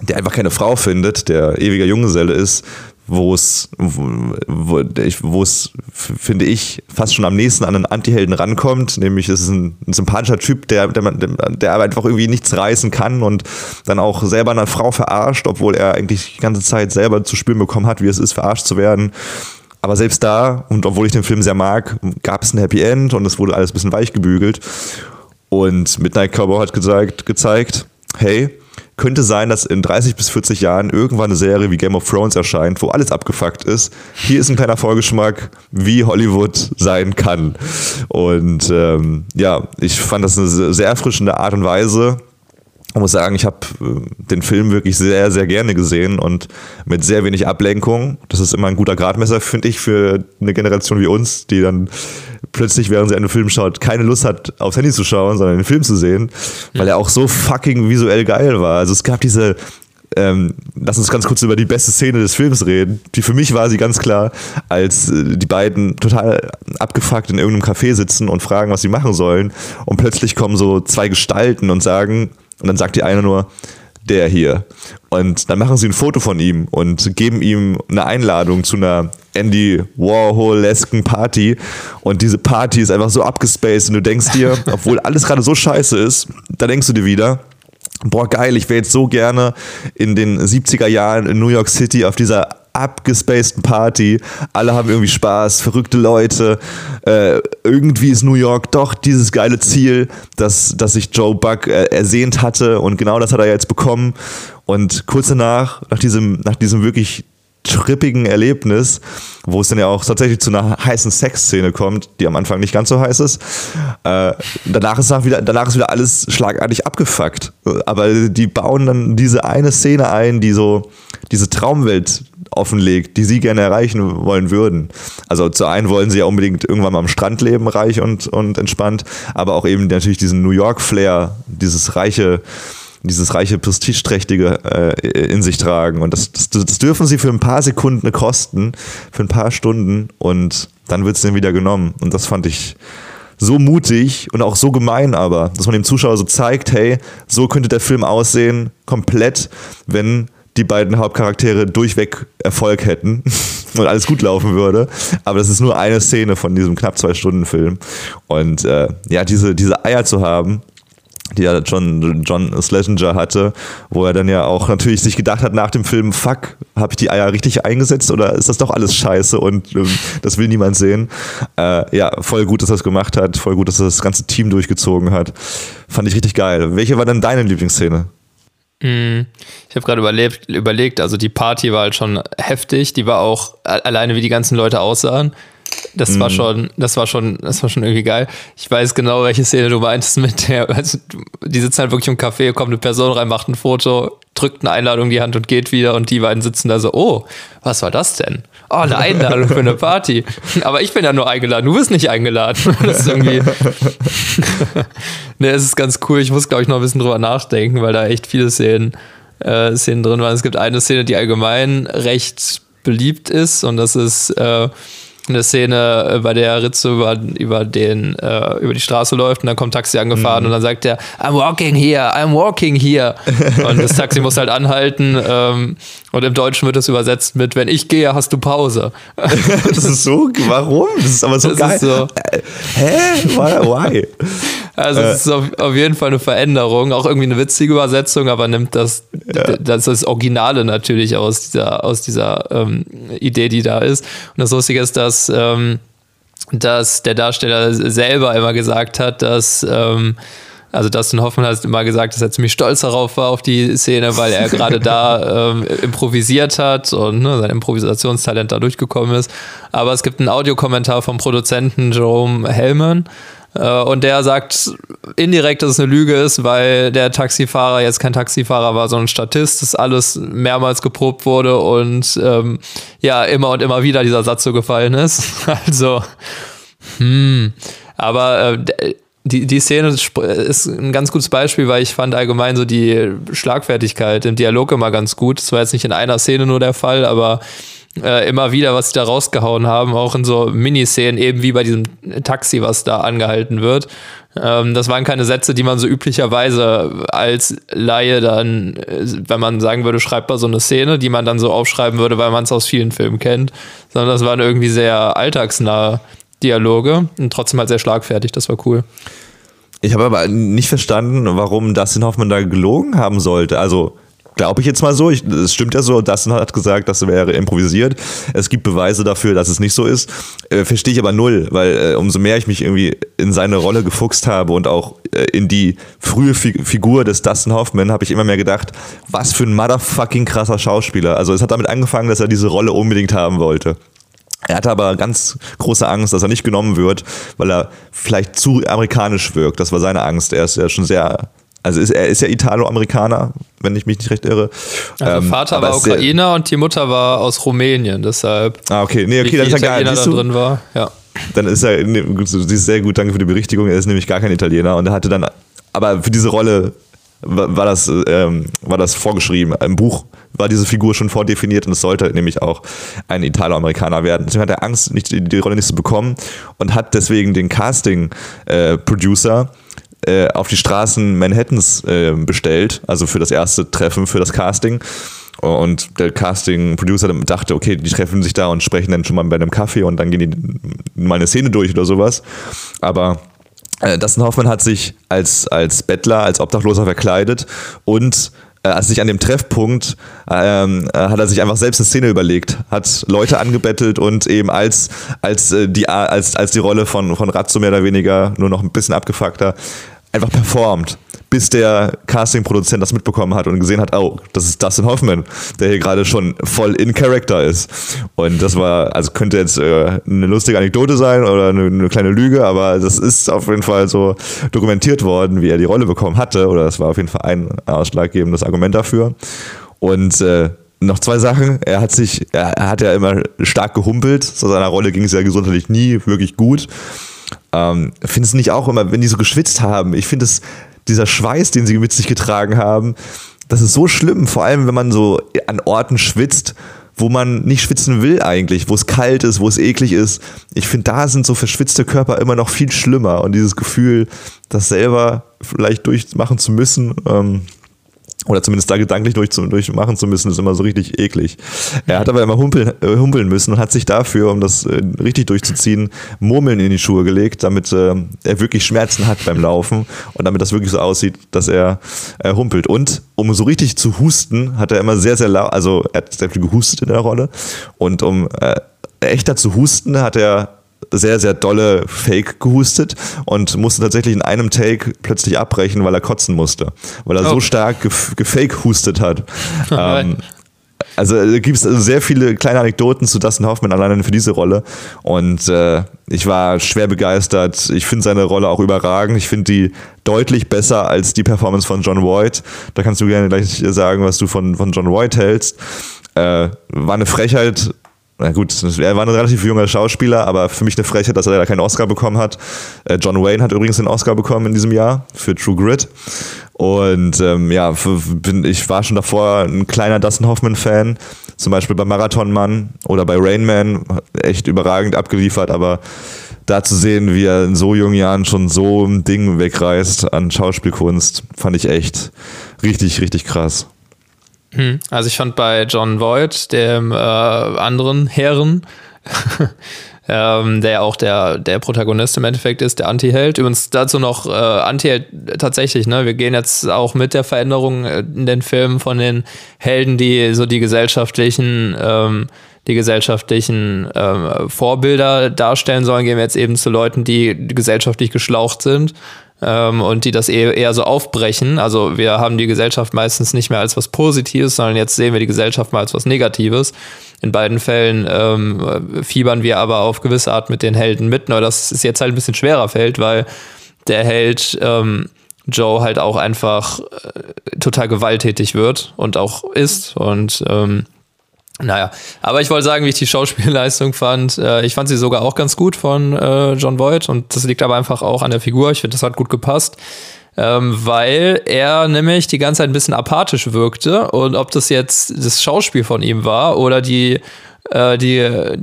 der einfach keine Frau findet, der ewiger Junggeselle ist, wo es, wo es, finde ich, fast schon am nächsten an einen Antihelden rankommt. Nämlich es ist ein, ein sympathischer Typ, der, der, der einfach irgendwie nichts reißen kann und dann auch selber eine Frau verarscht, obwohl er eigentlich die ganze Zeit selber zu spüren bekommen hat, wie es ist, verarscht zu werden. Aber selbst da, und obwohl ich den Film sehr mag, gab es ein Happy End und es wurde alles ein bisschen weich gebügelt. Und Midnight Cowboy hat gesagt, gezeigt, hey, könnte sein, dass in 30 bis 40 Jahren irgendwann eine Serie wie Game of Thrones erscheint, wo alles abgefuckt ist. Hier ist ein kleiner Vorgeschmack, wie Hollywood sein kann. Und ähm, ja, ich fand das eine sehr erfrischende Art und Weise. Ich muss sagen, ich habe äh, den Film wirklich sehr, sehr gerne gesehen und mit sehr wenig Ablenkung. Das ist immer ein guter Gradmesser, finde ich, für eine Generation wie uns, die dann plötzlich, während sie einen Film schaut, keine Lust hat, aufs Handy zu schauen, sondern den Film zu sehen, weil er auch so fucking visuell geil war. Also es gab diese, ähm, lass uns ganz kurz über die beste Szene des Films reden. Die für mich war sie ganz klar, als äh, die beiden total abgefuckt in irgendeinem Café sitzen und fragen, was sie machen sollen. Und plötzlich kommen so zwei Gestalten und sagen, und dann sagt die eine nur, der hier. Und dann machen sie ein Foto von ihm und geben ihm eine Einladung zu einer Andy Warhol-esken Party. Und diese Party ist einfach so abgespaced und du denkst dir, [LAUGHS] obwohl alles gerade so scheiße ist, da denkst du dir wieder, boah geil, ich wäre jetzt so gerne in den 70er Jahren in New York City auf dieser abgespaceden Party. Alle haben irgendwie Spaß, verrückte Leute. Äh, irgendwie ist New York doch dieses geile Ziel, das, das sich Joe Buck äh, ersehnt hatte. Und genau das hat er jetzt bekommen. Und kurz danach, nach diesem, nach diesem wirklich trippigen Erlebnis, wo es dann ja auch tatsächlich zu einer heißen Sexszene kommt, die am Anfang nicht ganz so heiß ist. Äh, danach, ist wieder, danach ist wieder alles schlagartig abgefuckt. Aber die bauen dann diese eine Szene ein, die so diese Traumwelt offenlegt, die sie gerne erreichen wollen würden. Also zu einen wollen sie ja unbedingt irgendwann mal am Strand leben, reich und, und entspannt, aber auch eben natürlich diesen New York-Flair, dieses reiche, dieses reiche Prestigeträchtige äh, in sich tragen. Und das, das, das, dürfen sie für ein paar Sekunden kosten, für ein paar Stunden und dann wird es dann wieder genommen. Und das fand ich so mutig und auch so gemein aber, dass man dem Zuschauer so zeigt, hey, so könnte der Film aussehen, komplett, wenn die beiden Hauptcharaktere durchweg Erfolg hätten [LAUGHS] und alles gut laufen würde. Aber das ist nur eine Szene von diesem knapp zwei Stunden Film. Und äh, ja, diese, diese Eier zu haben, die ja John, John Schlesinger hatte, wo er dann ja auch natürlich sich gedacht hat nach dem Film, fuck, habe ich die Eier richtig eingesetzt oder ist das doch alles scheiße und ähm, das will niemand sehen. Äh, ja, voll gut, dass er das gemacht hat, voll gut, dass er das ganze Team durchgezogen hat. Fand ich richtig geil. Welche war denn deine Lieblingsszene? Ich habe gerade überlebt, überlegt, also die Party war halt schon heftig, die war auch alleine wie die ganzen Leute aussahen. Das war schon, das war schon, das war schon irgendwie geil. Ich weiß genau, welche Szene du meintest mit der, also die sitzen halt wirklich im Café, kommt eine Person rein, macht ein Foto, drückt eine Einladung in die Hand und geht wieder und die beiden sitzen da so, oh, was war das denn? Oh, eine Einladung für eine Party. [LAUGHS] Aber ich bin ja nur eingeladen, du bist nicht eingeladen. [LAUGHS] Das ist irgendwie, [LAUGHS] ne, es ist ganz cool. Ich muss, glaube ich, noch ein bisschen drüber nachdenken, weil da echt viele Szenen, äh, Szenen drin waren. Es gibt eine Szene, die allgemein recht beliebt ist und das ist äh, eine Szene, äh, bei der Rizzo über, über, den, äh, über die Straße läuft und dann kommt ein Taxi angefahren und dann sagt er, I'm walking here, I'm walking here. [LAUGHS] und das Taxi muss halt anhalten ähm, und im Deutschen wird das übersetzt mit, wenn ich gehe, hast du Pause. [LAUGHS] Das ist so, warum? Das ist aber so Das geil. so. Äh, Hä? Why? Also es ist auf, auf jeden Fall eine Veränderung, auch irgendwie eine witzige Übersetzung, aber nimmt das, das, das Originale natürlich aus dieser, aus dieser ähm, Idee, die da ist. Und das Lustige ist, dass, ähm, dass der Darsteller selber immer gesagt hat, dass ähm, also Dustin Hoffman hat immer gesagt, dass er ziemlich stolz darauf war, auf die Szene, weil er gerade da [LAUGHS] ähm, improvisiert hat und ne, sein Improvisationstalent da durchgekommen ist. Aber es gibt einen Audiokommentar vom Produzenten Jerome Hellman, äh, und der sagt indirekt, dass es eine Lüge ist, weil der Taxifahrer jetzt kein Taxifahrer war, sondern Statist, dass alles mehrmals geprobt wurde und ähm, ja, immer und immer wieder dieser Satz so gefallen ist. [LAUGHS] Also, hm. Aber äh, die, die Szene ist ein ganz gutes Beispiel, weil ich fand allgemein so die Schlagfertigkeit im Dialog immer ganz gut. Das war jetzt nicht in einer Szene nur der Fall, aber äh, immer wieder, was sie da rausgehauen haben, auch in so Miniszenen, eben wie bei diesem Taxi, was da angehalten wird. Ähm, das waren keine Sätze, die man so üblicherweise als Laie dann, äh, wenn man sagen würde, schreibt mal so eine Szene, die man dann so aufschreiben würde, weil man es aus vielen Filmen kennt, sondern das waren irgendwie sehr alltagsnahe Dialoge und trotzdem halt sehr schlagfertig, das war cool. Ich habe aber nicht verstanden, warum Dustin Hoffman da gelogen haben sollte. Also glaube ich jetzt mal so. Es stimmt ja so, Dustin hat gesagt, das wäre improvisiert. Es gibt Beweise dafür, dass es nicht so ist. Äh, Verstehe ich aber null, weil äh, umso mehr ich mich irgendwie in seine Rolle gefuchst habe und auch äh, in die frühe Fi Figur des Dustin Hoffman, habe ich immer mehr gedacht, was für ein motherfucking krasser Schauspieler. Also es hat damit angefangen, dass er diese Rolle unbedingt haben wollte. Er hatte aber ganz große Angst, dass er nicht genommen wird, weil er vielleicht zu amerikanisch wirkt. Das war seine Angst. Er ist ja schon sehr, also ist, er ist ja Italo-Amerikaner, wenn ich mich nicht recht irre. Also Ähm, Vater war ist sehr- Ukrainer und die Mutter war aus Rumänien, deshalb Ah, okay. Nee, okay, dann ist er gar siehst da drin war. Ja. Dann ist er, du siehst sehr gut, danke für die Berichtigung. Er ist nämlich gar kein Italiener und er hatte dann, aber für diese Rolle war, war das, ähm, war das vorgeschrieben. Im Buch war diese Figur schon vordefiniert und es sollte nämlich auch ein Italo-Amerikaner werden. Deswegen hat er Angst, nicht, die, die Rolle nicht zu bekommen und hat deswegen den Casting-Producer äh, auf die Straßen Manhattans äh, bestellt, also für das erste Treffen, für das Casting. Und der Casting-Producer dachte, okay, die treffen sich da und sprechen dann schon mal bei einem Kaffee und dann gehen die mal eine Szene durch oder sowas. Aber äh, Dustin Hoffman hat sich als, als Bettler, als Obdachloser verkleidet und äh, als sich an dem Treffpunkt ähm, äh, hat er sich einfach selbst eine Szene überlegt, hat Leute angebettelt und eben als, als, äh, die, als, als die Rolle von, von Razzo mehr oder weniger, nur noch ein bisschen abgefuckter, einfach performt, bis der Casting-Produzent das mitbekommen hat und gesehen hat, oh, das ist Dustin Hoffman, der hier gerade schon voll in Character ist. Und das war, also könnte jetzt äh, eine lustige Anekdote sein oder eine, eine kleine Lüge, aber das ist auf jeden Fall so dokumentiert worden, wie er die Rolle bekommen hatte, oder das war auf jeden Fall ein ausschlaggebendes Argument dafür. Und äh, noch zwei Sachen. Er hat sich, er, hat ja immer stark gehumpelt. Zu seiner Rolle ging es ja gesundheitlich nie wirklich gut. Ähm, Findest du nicht auch immer, wenn die so geschwitzt haben? Ich finde es, dieser Schweiß, den sie mit sich getragen haben, das ist so schlimm. Vor allem, wenn man so an Orten schwitzt, wo man nicht schwitzen will eigentlich, wo es kalt ist, wo es eklig ist. Ich finde, da sind so verschwitzte Körper immer noch viel schlimmer. Und dieses Gefühl, das selber vielleicht durchmachen zu müssen, ähm, oder zumindest da gedanklich durch, durchmachen zu müssen, ist immer so richtig eklig. Er hat aber immer humpeln, äh, humpeln müssen und hat sich dafür, um das äh, richtig durchzuziehen, Murmeln in die Schuhe gelegt, damit äh, er wirklich Schmerzen hat beim Laufen und damit das wirklich so aussieht, dass er äh, humpelt. Und um so richtig zu husten, hat er immer sehr, sehr laut, also er hat sehr viel gehustet in der Rolle und um äh, echter zu husten, hat er sehr, sehr dolle Fake gehustet und musste tatsächlich in einem Take plötzlich abbrechen, weil er kotzen musste. Weil er Oh. so stark gef gefake hustet hat. [LAUGHS] Ähm, also gibt es sehr viele kleine Anekdoten zu Dustin Hoffman alleine für diese Rolle. Und äh, ich war schwer begeistert. Ich finde seine Rolle auch überragend. Ich finde die deutlich besser als die Performance von John Voight. Da kannst du gerne gleich sagen, was du von, von John Voight hältst. Äh, war eine Frechheit. Na gut, er war ein relativ junger Schauspieler, aber für mich eine Frechheit, dass er leider keinen Oscar bekommen hat. Äh, John Wayne hat übrigens den Oscar bekommen in diesem Jahr für True Grit. Und ähm, ja, bin, ich war schon davor ein kleiner Dustin Hoffman-Fan, zum Beispiel bei Marathon Mann oder bei Rain Man, echt überragend abgeliefert, aber da zu sehen, wie er in so jungen Jahren schon so ein Ding wegreißt an Schauspielkunst, fand ich echt richtig, richtig krass. Also ich fand bei John Voight, dem äh, anderen Herren, [LAUGHS] ähm, der auch der, der Protagonist im Endeffekt ist, der Anti-Held. Übrigens dazu noch äh, Anti-Held tatsächlich, ne? Wir gehen jetzt auch mit der Veränderung äh, in den Filmen von den Helden, die so die gesellschaftlichen ähm, die gesellschaftlichen ähm, Vorbilder darstellen sollen, gehen wir jetzt eben zu Leuten, die gesellschaftlich geschlaucht sind ähm, und die das eher, eher so aufbrechen. Also wir haben die Gesellschaft meistens nicht mehr als was Positives, sondern jetzt sehen wir die Gesellschaft mal als was Negatives. In beiden Fällen ähm, fiebern wir aber auf gewisse Art mit den Helden mit, nur dass es jetzt halt ein bisschen schwerer fällt, weil der Held ähm, Joe halt auch einfach äh, total gewalttätig wird und auch ist und ähm, naja, aber ich wollte sagen, wie ich die Schauspielleistung fand. Äh, ich fand sie sogar auch ganz gut von äh, John Voight und das liegt aber einfach auch an der Figur. Ich finde, das hat gut gepasst, ähm, weil er nämlich die ganze Zeit ein bisschen apathisch wirkte und ob das jetzt das Schauspiel von ihm war oder die äh, die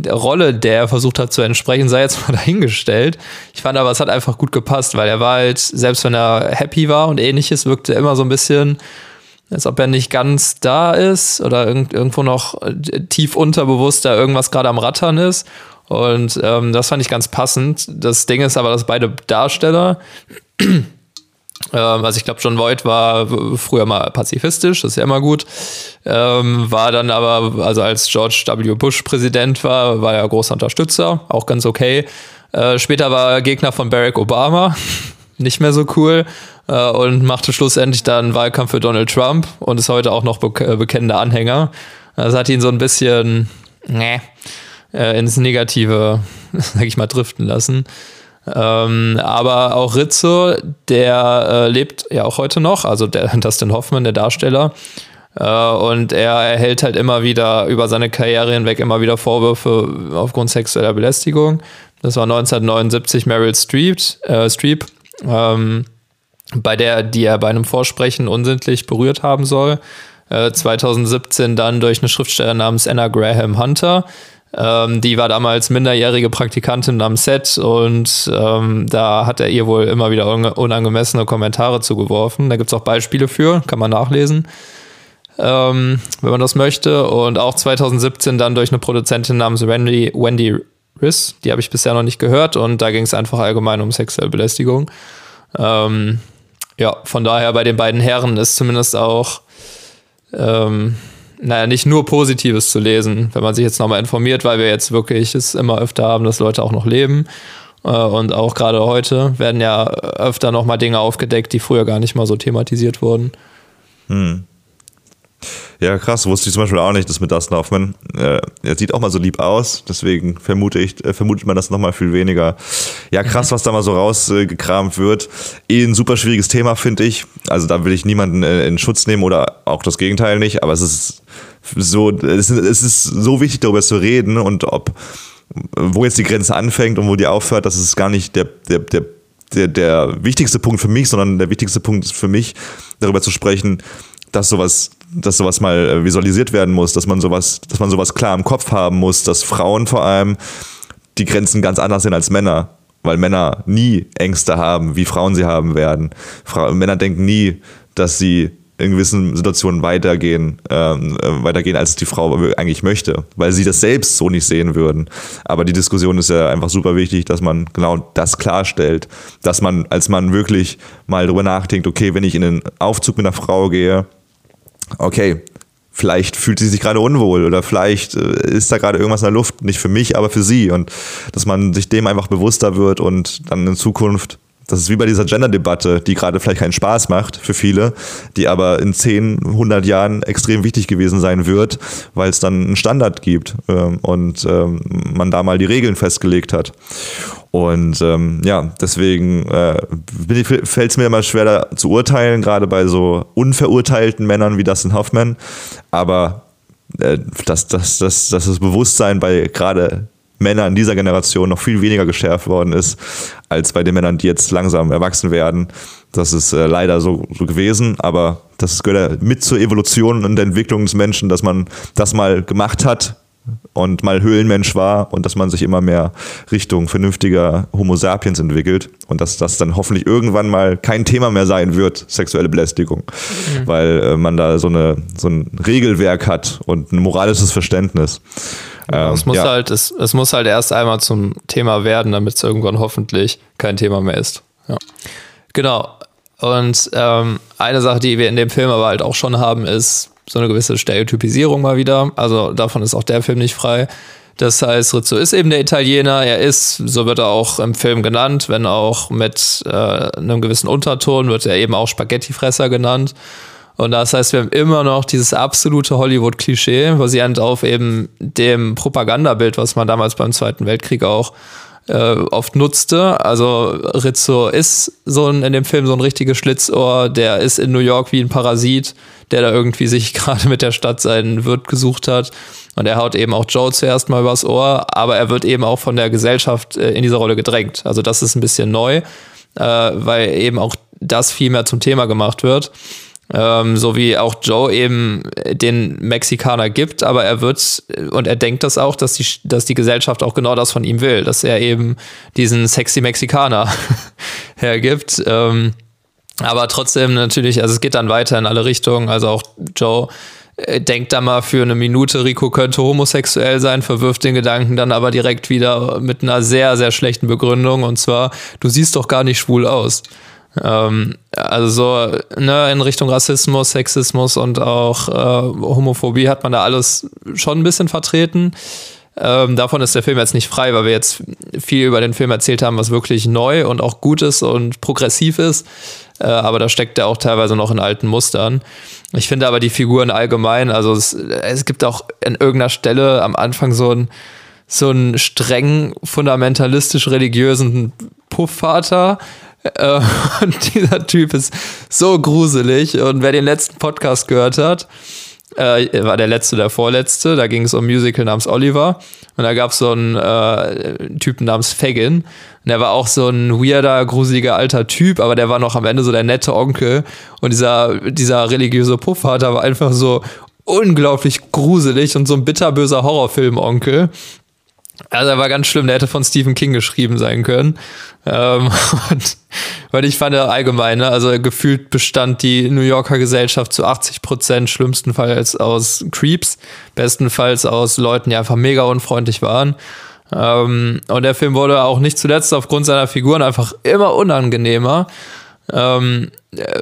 Rolle, der er versucht hat zu entsprechen, sei jetzt [LAUGHS] mal dahingestellt. Ich fand aber, es hat einfach gut gepasst, weil er war halt, selbst wenn er happy war und ähnliches, wirkte immer so ein bisschen als ob er nicht ganz da ist oder irgend, irgendwo noch äh, tief unterbewusst da irgendwas gerade am Rattern ist. Und ähm, das fand ich ganz passend. Das Ding ist aber, dass beide Darsteller, [CLEARS THROAT] ähm, also ich glaube, John Voight war früher mal pazifistisch, das ist ja immer gut. Ähm, war dann aber, also als George W. Bush Präsident war, war er großer Unterstützer, auch ganz okay. Äh, später war er Gegner von Barack Obama, [LAUGHS] nicht mehr so cool äh, und machte schlussendlich dann Wahlkampf für Donald Trump und ist heute auch noch bek äh, bekennender Anhänger. Das hat ihn so ein bisschen nee, äh, ins Negative, [LAUGHS] sag ich mal, driften lassen. Ähm, aber auch Rizzo, der äh, lebt ja auch heute noch, also der [LAUGHS] Dustin Hoffman, der Darsteller. Äh, und er erhält halt immer wieder über seine Karriere hinweg immer wieder Vorwürfe aufgrund sexueller Belästigung. Das war 1979 Meryl Streep, äh, Streep ähm, bei der, die er bei einem Vorsprechen unsittlich berührt haben soll. Äh, 2017 dann durch eine Schriftstellerin namens Anna Graham Hunter. Ähm, die war damals minderjährige Praktikantin am Set und ähm, da hat er ihr wohl immer wieder unangemessene Kommentare zugeworfen. Da gibt es auch Beispiele für, kann man nachlesen, ähm, wenn man das möchte. Und auch 2017 dann durch eine Produzentin namens Wendy, Wendy Riss, die habe ich bisher noch nicht gehört und da ging es einfach allgemein um sexuelle Belästigung. Ähm, ja, von daher bei den beiden Herren ist zumindest auch, ähm, naja, nicht nur Positives zu lesen, wenn man sich jetzt nochmal informiert, weil wir jetzt wirklich es immer öfter haben, dass Leute auch noch leben. Äh, und auch gerade heute werden ja öfter nochmal Dinge aufgedeckt, die früher gar nicht mal so thematisiert wurden. Ja, krass, wusste ich zum Beispiel auch nicht, das mit Dustin Hoffman. Äh, er sieht auch mal so lieb aus, deswegen vermute ich, äh, vermutet man das nochmal viel weniger. Ja, krass, was da mal so rausgekramt wird. Eh ein super schwieriges Thema, finde ich. Also da will ich niemanden äh, in Schutz nehmen oder auch das Gegenteil nicht, aber es ist so, es ist, es ist so wichtig, darüber zu reden und ob, wo jetzt die Grenze anfängt und wo die aufhört, das ist gar nicht der, der, der der, der wichtigste Punkt für mich, sondern der wichtigste Punkt ist für mich, darüber zu sprechen, dass sowas, dass sowas mal äh, visualisiert werden muss, dass man sowas, dass man sowas klar im Kopf haben muss, dass Frauen vor allem die Grenzen ganz anders sind als Männer, weil Männer nie Ängste haben, wie Frauen sie haben werden. Fra Männer denken nie, dass sie in gewissen Situationen weitergehen, ähm, äh, weitergehen, als die Frau eigentlich möchte, weil sie das selbst so nicht sehen würden. Aber die Diskussion ist ja einfach super wichtig, dass man genau das klarstellt, dass man als Mann wirklich mal drüber nachdenkt, okay, wenn ich in den Aufzug mit einer Frau gehe, okay, vielleicht fühlt sie sich gerade unwohl oder vielleicht äh, ist da gerade irgendwas in der Luft, nicht für mich, aber für sie. Und dass man sich dem einfach bewusster wird und dann in Zukunft das ist wie bei dieser Gender-Debatte, die gerade vielleicht keinen Spaß macht für viele, die aber in 10, 100 Jahren extrem wichtig gewesen sein wird, weil es dann einen Standard gibt ähm, und ähm, man da mal die Regeln festgelegt hat. Und ähm, ja, deswegen äh, fällt es mir immer schwer zu urteilen, gerade bei so unverurteilten Männern wie Dustin Hoffman. Aber äh, dass, dass, dass, dass das Bewusstsein bei gerade Männern dieser Generation noch viel weniger geschärft worden ist, als bei den Männern, die jetzt langsam erwachsen werden. Das ist äh, leider so, so gewesen, aber das gehört ja mit zur Evolution und der Entwicklung des Menschen, dass man das mal gemacht hat und mal Höhlenmensch war und dass man sich immer mehr Richtung vernünftiger Homo sapiens entwickelt und dass das dann hoffentlich irgendwann mal kein Thema mehr sein wird, sexuelle Belästigung, mhm. weil äh, man da so, eine, so ein Regelwerk hat und ein moralisches Verständnis. Ähm, es, muss ja. halt, es, es muss halt erst einmal zum Thema werden, damit es irgendwann hoffentlich kein Thema mehr ist. Ja. Genau. Und ähm, eine Sache, die wir in dem Film aber halt auch schon haben, ist so eine gewisse Stereotypisierung mal wieder. Also davon ist auch der Film nicht frei. Das heißt, Rizzo ist eben der Italiener. Er ist, so wird er auch im Film genannt, wenn auch mit äh, einem gewissen Unterton, wird er eben auch Spaghettifresser genannt. Und das heißt, wir haben immer noch dieses absolute Hollywood-Klischee, basierend auf eben dem Propagandabild, was man damals beim Zweiten Weltkrieg auch äh, oft nutzte. Also Rizzo ist so ein, in dem Film so ein richtiges Schlitzohr, der ist in New York wie ein Parasit, der da irgendwie sich [LAUGHS] gerade mit der Stadt seinen Wirt gesucht hat. Und er haut eben auch Joe zuerst mal übers Ohr, aber er wird eben auch von der Gesellschaft äh, in diese Rolle gedrängt. Also das ist ein bisschen neu, äh, weil eben auch das viel mehr zum Thema gemacht wird. Ähm, so wie auch Joe eben den Mexikaner gibt, aber er wird und er denkt das auch, dass die, dass die Gesellschaft auch genau das von ihm will, dass er eben diesen sexy Mexikaner [LAUGHS] hergibt. Ähm, aber trotzdem natürlich, also es geht dann weiter in alle Richtungen. Also auch Joe äh, denkt da mal für eine Minute, Rico könnte homosexuell sein, verwirft den Gedanken dann aber direkt wieder mit einer sehr, sehr schlechten Begründung. Und zwar, du siehst doch gar nicht schwul aus. Ähm, also so ne, in Richtung Rassismus, Sexismus und auch äh, Homophobie hat man da alles schon ein bisschen vertreten. Ähm, davon ist der Film jetzt nicht frei, weil wir jetzt viel über den Film erzählt haben, was wirklich neu und auch gut ist und progressiv ist. Äh, aber da steckt er auch teilweise noch in alten Mustern. Ich finde aber die Figuren allgemein, also es, es gibt auch in irgendeiner Stelle am Anfang so ein so einen streng fundamentalistisch religiösen Puffvater, äh, [LAUGHS] und dieser Typ ist so gruselig. Und wer den letzten Podcast gehört hat, äh, war der letzte, der vorletzte. Da ging es um ein Musical namens Oliver. Und da gab es so einen äh, Typen namens Fagin. Und der war auch so ein weirder, gruseliger alter Typ, aber der war noch am Ende so der nette Onkel. Und dieser, dieser religiöse Puffvater war einfach so unglaublich gruselig und so ein bitterböser Horrorfilm-Onkel. Also er war ganz schlimm, der hätte von Stephen King geschrieben sein können. Ähm, [LAUGHS] und, weil ich fand allgemein, ne, also gefühlt bestand die New Yorker Gesellschaft zu 80 Prozent schlimmstenfalls aus Creeps, bestenfalls aus Leuten, die einfach mega unfreundlich waren. Ähm, und der Film wurde auch nicht zuletzt aufgrund seiner Figuren einfach immer unangenehmer. Ähm,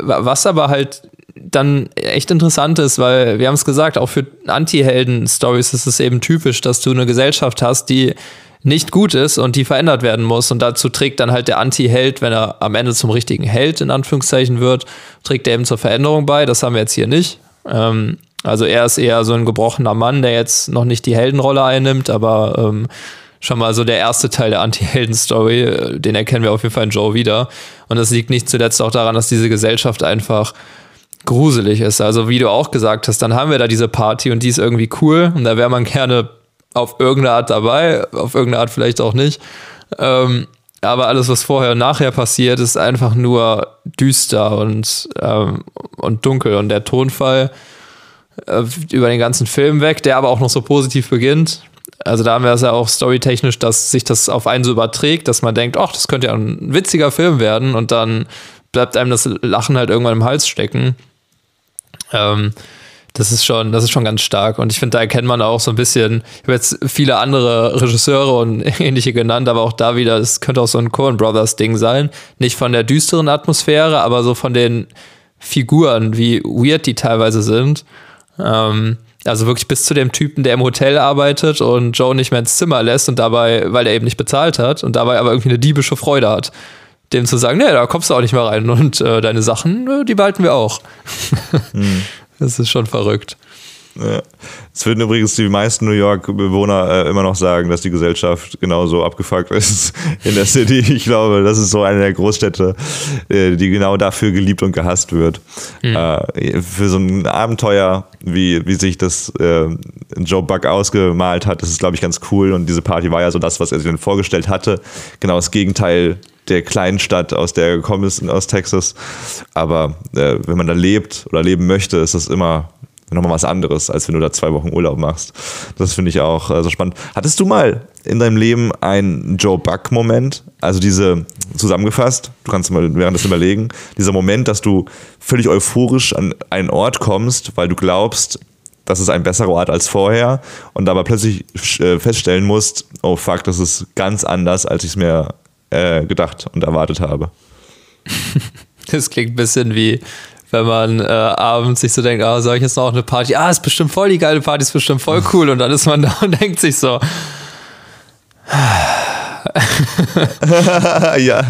was aber halt dann echt interessant ist, weil wir haben es gesagt, auch für Anti-Helden-Stories ist es eben typisch, dass du eine Gesellschaft hast, die nicht gut ist und die verändert werden muss. Und dazu trägt dann halt der Anti-Held, wenn er am Ende zum richtigen Held in Anführungszeichen wird, trägt er eben zur Veränderung bei. Das haben wir jetzt hier nicht. Ähm, also er ist eher so ein gebrochener Mann, der jetzt noch nicht die Heldenrolle einnimmt, aber ähm, schon mal so der erste Teil der Anti-Helden-Story, äh, den erkennen wir auf jeden Fall in Joe wieder. Und das liegt nicht zuletzt auch daran, dass diese Gesellschaft einfach gruselig ist. Also wie du auch gesagt hast, dann haben wir da diese Party und die ist irgendwie cool und da wäre man gerne auf irgendeine Art dabei, auf irgendeine Art vielleicht auch nicht. Ähm, aber alles, was vorher und nachher passiert, ist einfach nur düster und, ähm, und dunkel. Und der Tonfall äh, über den ganzen Film weg, der aber auch noch so positiv beginnt. Also da haben wir es ja auch storytechnisch, dass sich das auf einen so überträgt, dass man denkt, ach, das könnte ja ein witziger Film werden und dann bleibt einem das Lachen halt irgendwann im Hals stecken. Ähm, das ist schon, das ist schon ganz stark. Und ich finde, da erkennt man auch so ein bisschen, ich habe jetzt viele andere Regisseure und [LAUGHS] ähnliche genannt, aber auch da wieder, es könnte auch so ein Coen Brothers Ding sein. Nicht von der düsteren Atmosphäre, aber so von den Figuren, wie weird die teilweise sind. Ähm, also wirklich bis zu dem Typen, der im Hotel arbeitet und Joe nicht mehr ins Zimmer lässt und dabei, weil er eben nicht bezahlt hat und dabei aber irgendwie eine diebische Freude hat. Dem zu sagen, nee, da kommst du auch nicht mehr rein und äh, deine Sachen, äh, die behalten wir auch. Hm. [LAUGHS] Das ist schon verrückt. Ja. Es würden übrigens die meisten New York-Bewohner äh, immer noch sagen, dass die Gesellschaft genauso abgefuckt ist [LAUGHS] in der City. Ich glaube, das ist so eine der Großstädte, äh, die genau dafür geliebt und gehasst wird. Mhm. Äh, für so ein Abenteuer, wie, wie sich das äh, Joe Buck ausgemalt hat, das ist, glaube ich, ganz cool. Und diese Party war ja so das, was er sich dann vorgestellt hatte. Genau das Gegenteil der kleinen Stadt, aus der er gekommen ist, aus Texas. Aber äh, wenn man da lebt oder leben möchte, ist das immer nochmal was anderes, als wenn du da zwei Wochen Urlaub machst. Das finde ich auch äh, so spannend. Hattest du mal in deinem Leben einen Joe Buck-Moment? Also diese, zusammengefasst, du kannst mal währenddessen überlegen, dieser Moment, dass du völlig euphorisch an einen Ort kommst, weil du glaubst, das ist ein besserer Ort als vorher und aber plötzlich äh, feststellen musst, oh fuck, das ist ganz anders, als ich es mir äh, gedacht und erwartet habe. [LAUGHS] Das klingt ein bisschen wie wenn man äh, abends sich so denkt, ah, soll ich jetzt noch eine Party? Ah, ist bestimmt voll die geile Party, ist bestimmt voll cool. Und dann ist man [LAUGHS] da und denkt sich so. [LAUGHS] ja.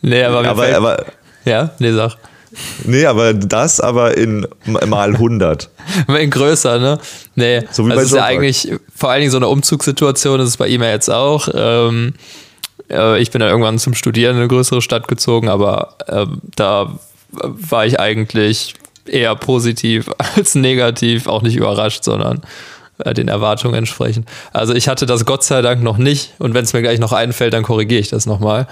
Nee, aber, aber, fällt, aber Ja, nee, sag. Nee, aber das aber in mal 100. [LAUGHS] in größer, ne? Nee, so wie also bei ist ja eigentlich vor allen Dingen so eine Umzugssituation, das ist bei ihm ja jetzt auch. Ähm, äh, ich bin dann irgendwann zum Studieren in eine größere Stadt gezogen, aber äh, da war ich eigentlich eher positiv [LAUGHS] als negativ, auch nicht überrascht, sondern äh, den Erwartungen entsprechend. Also ich hatte das Gott sei Dank noch nicht und wenn es mir gleich noch einfällt, dann korrigiere ich das nochmal.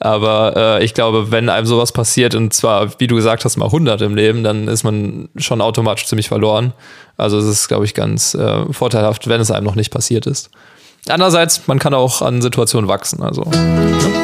Aber äh, ich glaube, wenn einem sowas passiert und zwar, wie du gesagt hast, mal 100 im Leben, dann ist man schon automatisch ziemlich verloren. Also es ist, glaube ich, ganz äh, vorteilhaft, wenn es einem noch nicht passiert ist. Andererseits, man kann auch an Situationen wachsen. Also. Ja.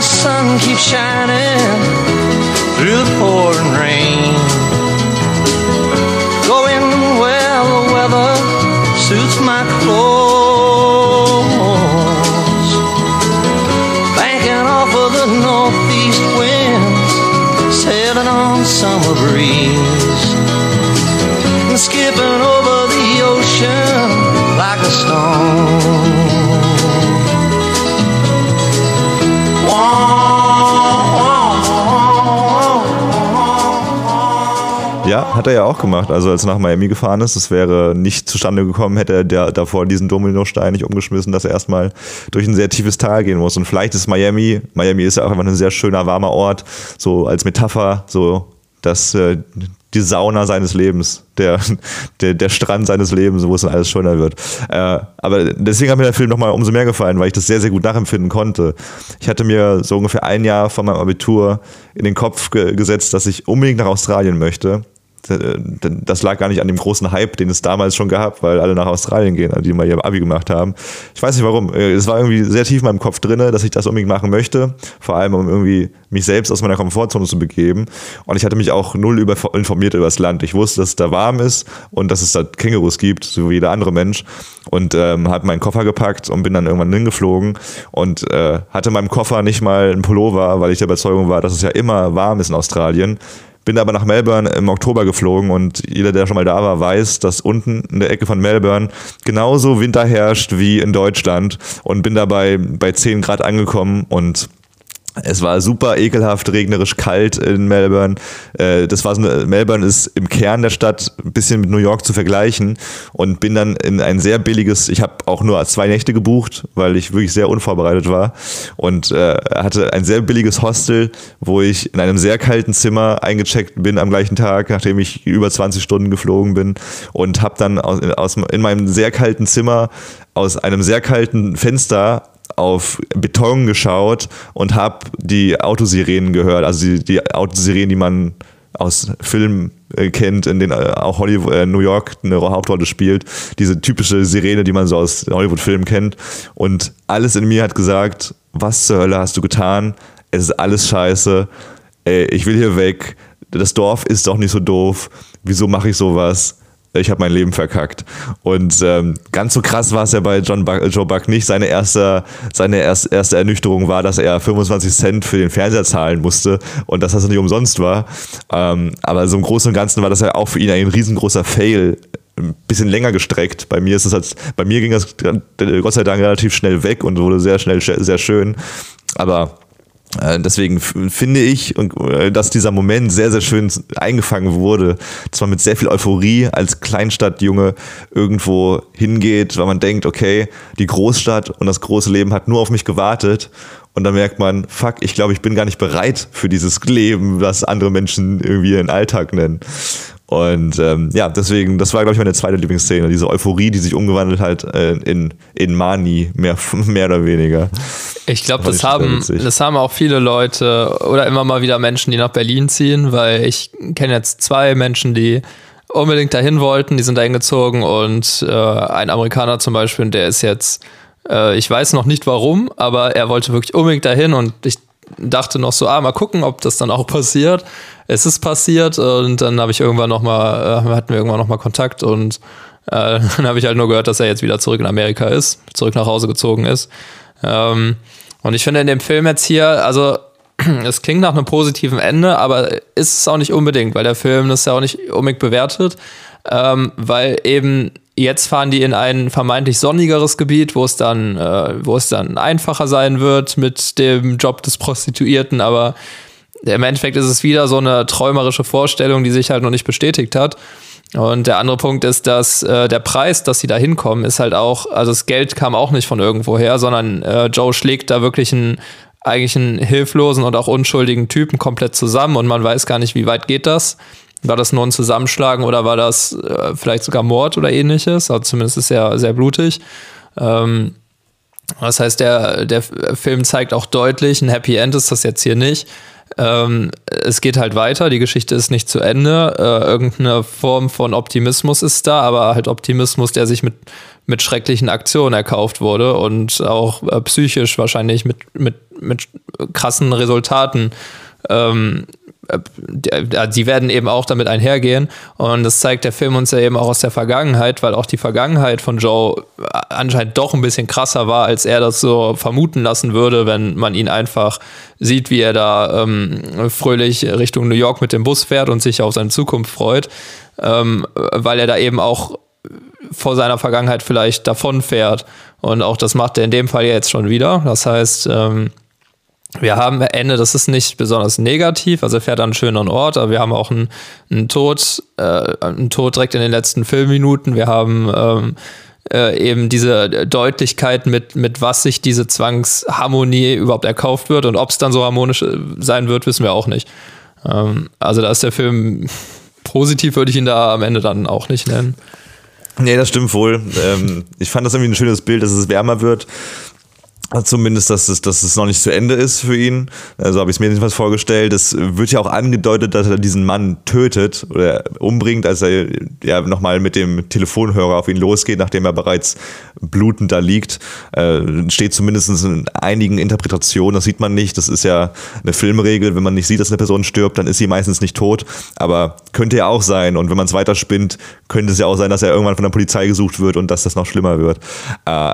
The sun keeps shining through the pouring rain. Going where the weather suits my clothes. Hat er ja auch gemacht. Also als er nach Miami gefahren ist, das wäre nicht zustande gekommen, hätte er der, davor diesen Dominostein nicht umgeschmissen, dass er erstmal durch ein sehr tiefes Tal gehen muss. Und vielleicht ist Miami, Miami ist ja auch einfach ein sehr schöner, warmer Ort, so als Metapher, so dass äh, die Sauna seines Lebens, der, der, der Strand seines Lebens, wo es dann alles schöner wird. Äh, aber deswegen hat mir der Film nochmal umso mehr gefallen, weil ich das sehr, sehr gut nachempfinden konnte. Ich hatte mir so ungefähr ein Jahr vor meinem Abitur in den Kopf ge gesetzt, dass ich unbedingt nach Australien möchte. Das lag gar nicht an dem großen Hype, den es damals schon gab, weil alle nach Australien gehen, die mal ihr Abi gemacht haben. Ich weiß nicht warum. Äh, es war irgendwie sehr tief in meinem Kopf drin, dass ich das unbedingt machen möchte. Vor allem, um irgendwie mich selbst aus meiner Komfortzone zu begeben. Und ich hatte mich auch null über, informiert über das Land. Ich wusste, dass es da warm ist und dass es da Kängurus gibt, so wie jeder andere Mensch. Und ähm, habe meinen Koffer gepackt und bin dann irgendwann hingeflogen und äh, hatte in meinem Koffer nicht mal einen Pullover, weil ich der Überzeugung war, dass es ja immer warm ist in Australien. Bin aber nach Melbourne im Oktober geflogen und jeder, der schon mal da war, weiß, dass unten in der Ecke von Melbourne genauso Winter herrscht wie in Deutschland und bin dabei bei 10 Grad angekommen und es war super ekelhaft, regnerisch kalt in Melbourne. Äh, das war so eine, Melbourne ist im Kern der Stadt ein bisschen mit New York zu vergleichen und bin dann in ein sehr billiges, ich habe auch nur zwei Nächte gebucht, weil ich wirklich sehr unvorbereitet war und äh, hatte ein sehr billiges Hostel, wo ich in einem sehr kalten Zimmer eingecheckt bin am gleichen Tag, nachdem ich über 20 Stunden geflogen bin und habe dann aus, in meinem sehr kalten Zimmer aus einem sehr kalten Fenster auf Beton geschaut und habe die Autosirenen gehört, also die, die Autosirenen, die man aus Filmen äh, kennt, in denen äh, auch Hollywood, äh, New York eine Hauptrolle spielt. Diese typische Sirene, die man so aus Hollywood-Filmen kennt. Und alles in mir hat gesagt, was zur Hölle hast du getan? Es ist alles scheiße. Ey, ich will hier weg. Das Dorf ist doch nicht so doof. Wieso mache ich sowas? Ich habe mein Leben verkackt. Und ähm, ganz so krass war es ja bei John Buck, Joe Buck nicht. Seine erste, seine erste, erste Ernüchterung war, dass er 25 Cent für den Fernseher zahlen musste und dass das nicht umsonst war. Ähm, aber so im Großen und Ganzen war das ja auch für ihn ein riesengroßer Fail. Ein bisschen länger gestreckt. Bei mir ist es halt, bei mir ging das Gott sei Dank relativ schnell weg und wurde sehr schnell sehr schön. Aber Deswegen finde ich, äh, dass dieser Moment sehr, sehr schön eingefangen wurde, man mit sehr viel Euphorie als Kleinstadtjunge irgendwo hingeht, weil man denkt, okay, die Großstadt und das große Leben hat nur auf mich gewartet. Und dann merkt man, fuck, ich glaube, ich bin gar nicht bereit für dieses Leben, was andere Menschen irgendwie ihren Alltag nennen. Und ähm, ja, deswegen, das war, glaube ich, meine zweite Lieblingsszene, diese Euphorie, die sich umgewandelt hat äh, in, in Mani, mehr, [LAUGHS] mehr oder weniger. Ich glaube, das, haben, das haben auch viele Leute oder immer mal wieder Menschen, die nach Berlin ziehen, weil ich kenne jetzt zwei Menschen, die unbedingt dahin wollten, die sind dahin gezogen und äh, ein Amerikaner zum Beispiel, der ist jetzt, äh, ich weiß noch nicht warum, aber er wollte wirklich unbedingt dahin und ich dachte noch so, ah, mal gucken, ob das dann auch [LAUGHS] passiert. Es ist passiert und dann habe ich irgendwann noch mal, äh, hatten wir irgendwann noch mal Kontakt und äh, [LAUGHS] dann habe ich halt nur gehört, dass er jetzt wieder zurück in Amerika ist, zurück nach Hause gezogen ist. Ähm, und ich finde in dem Film jetzt hier, also [CLEARS THROAT] es klingt nach einem positiven Ende, aber ist es auch nicht unbedingt, weil der Film das ja auch nicht unbedingt bewertet, ähm, weil eben Jetzt fahren die in ein vermeintlich sonnigeres Gebiet, wo es dann, äh, wo es dann einfacher sein wird mit dem Job des Prostituierten, aber im Endeffekt ist es wieder so eine träumerische Vorstellung, die sich halt noch nicht bestätigt hat. Und der andere Punkt ist, dass äh, der Preis, dass sie da hinkommen, ist halt auch, also das Geld kam auch nicht von irgendwoher, sondern äh, Joe schlägt da wirklich einen eigentlich einen hilflosen und auch unschuldigen Typen komplett zusammen und man weiß gar nicht, wie weit geht das. War das nur ein Zusammenschlagen oder war das äh, vielleicht sogar Mord oder ähnliches? Also zumindest ist er sehr blutig. Ähm, das heißt, der, der Film zeigt auch deutlich, ein Happy End ist das jetzt hier nicht. Ähm, es geht halt weiter, die Geschichte ist nicht zu Ende. Äh, irgendeine Form von Optimismus ist da, aber halt Optimismus, der sich mit, mit schrecklichen Aktionen erkauft wurde und auch äh, psychisch wahrscheinlich mit, mit, mit krassen Resultaten ähm, die werden eben auch damit einhergehen. Und das zeigt der Film uns ja eben auch aus der Vergangenheit, weil auch die Vergangenheit von Joe anscheinend doch ein bisschen krasser war, als er das so vermuten lassen würde, wenn man ihn einfach sieht, wie er da ähm, fröhlich Richtung New York mit dem Bus fährt und sich auf seine Zukunft freut, ähm, weil er da eben auch vor seiner Vergangenheit vielleicht davon fährt. Und auch das macht er in dem Fall jetzt schon wieder. Das heißt, ähm, wir haben Ende, das ist nicht besonders negativ, also er fährt an einen schöneren Ort, aber wir haben auch einen, einen Tod, äh, einen Tod direkt in den letzten Filmminuten. Wir haben ähm, äh, eben diese Deutlichkeit, mit, mit was sich diese Zwangsharmonie überhaupt erkauft wird und ob es dann so harmonisch äh, sein wird, wissen wir auch nicht. Ähm, also da ist der Film [LAUGHS] positiv, würde ich ihn da am Ende dann auch nicht nennen. Nee, das stimmt wohl. Ähm, ich fand das irgendwie ein schönes Bild, dass es wärmer wird. Zumindest, dass es, dass es noch nicht zu Ende ist für ihn. Also habe ich es mir jedenfalls vorgestellt. Es wird ja auch angedeutet, dass er diesen Mann tötet oder umbringt, als er ja nochmal mit dem Telefonhörer auf ihn losgeht, nachdem er bereits blutend da liegt. Äh, steht zumindest in einigen Interpretationen, das sieht man nicht. Das ist ja eine Filmregel. Wenn man nicht sieht, dass eine Person stirbt, dann ist sie meistens nicht tot. Aber könnte ja auch sein. Und wenn man es weiterspinnt, könnte es ja auch sein, dass er irgendwann von der Polizei gesucht wird und dass das noch schlimmer wird. Äh,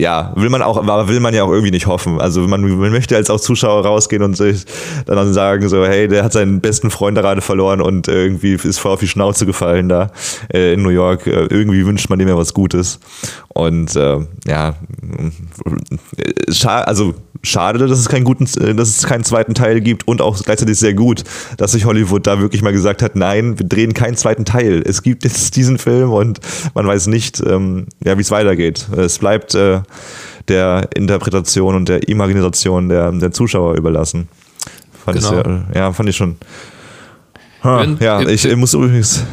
ja, will man auch, will man ja auch irgendwie nicht hoffen. Also man, man möchte als auch Zuschauer rausgehen und sich dann sagen so, hey, der hat seinen besten Freund gerade verloren und irgendwie ist voll auf die Schnauze gefallen da äh, in New York. Äh, irgendwie wünscht man dem ja was Gutes. Und äh, ja, äh, also schade, dass es keinen guten, äh, dass es keinen zweiten Teil gibt und auch gleichzeitig sehr gut, dass sich Hollywood da wirklich mal gesagt hat, nein, wir drehen keinen zweiten Teil. Es gibt jetzt [LAUGHS] diesen Film und man weiß nicht, ähm, ja, wie es weitergeht. Es bleibt äh, der Interpretation und der Imagination der, der Zuschauer überlassen. Fand genau. ich sehr, ja, fand ich schon. Ha, ja, ich, ich muss übrigens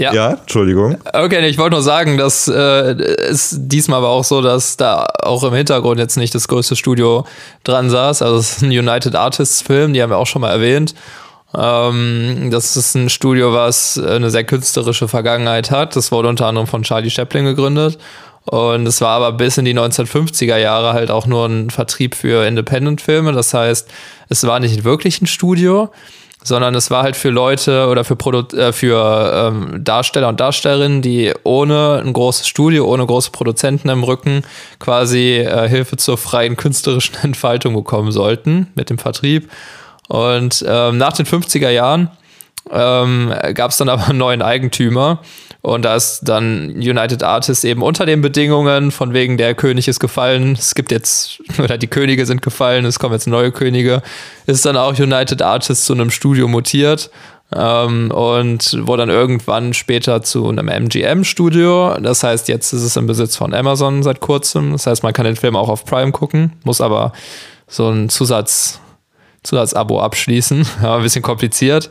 Ja. ja Entschuldigung. Okay, ich wollte nur sagen, dass äh, es diesmal aber auch so, dass da auch im Hintergrund jetzt nicht das größte Studio dran saß. Also es ist ein United Artists Film, die haben wir auch schon mal erwähnt. Ähm, das ist ein Studio, was eine sehr künstlerische Vergangenheit hat. Das wurde unter anderem von Charlie Chaplin gegründet. Und es war aber bis in die 1950er Jahre halt auch nur ein Vertrieb für Independent-Filme. Das heißt, es war nicht wirklich ein Studio, sondern es war halt für Leute oder für, Produ äh, für ähm, Darsteller und Darstellerinnen, die ohne ein großes Studio, ohne große Produzenten im Rücken quasi äh, Hilfe zur freien künstlerischen [LAUGHS] Entfaltung bekommen sollten mit dem Vertrieb. Und ähm, nach den 50er Jahren ähm, gab es dann aber einen neuen Eigentümer. Und da ist dann United Artists eben unter den Bedingungen, von wegen der König ist gefallen, es gibt jetzt, [LAUGHS] oder die Könige sind gefallen, es kommen jetzt neue Könige, ist dann auch United Artists zu einem Studio mutiert ähm, und wurde dann irgendwann später zu einem MGM-Studio. Das heißt, jetzt ist es im Besitz von Amazon seit kurzem. Das heißt, man kann den Film auch auf Prime gucken, muss aber so einen Zusatz Zusatzabo abschließen. [LAUGHS] Ja, ein bisschen kompliziert.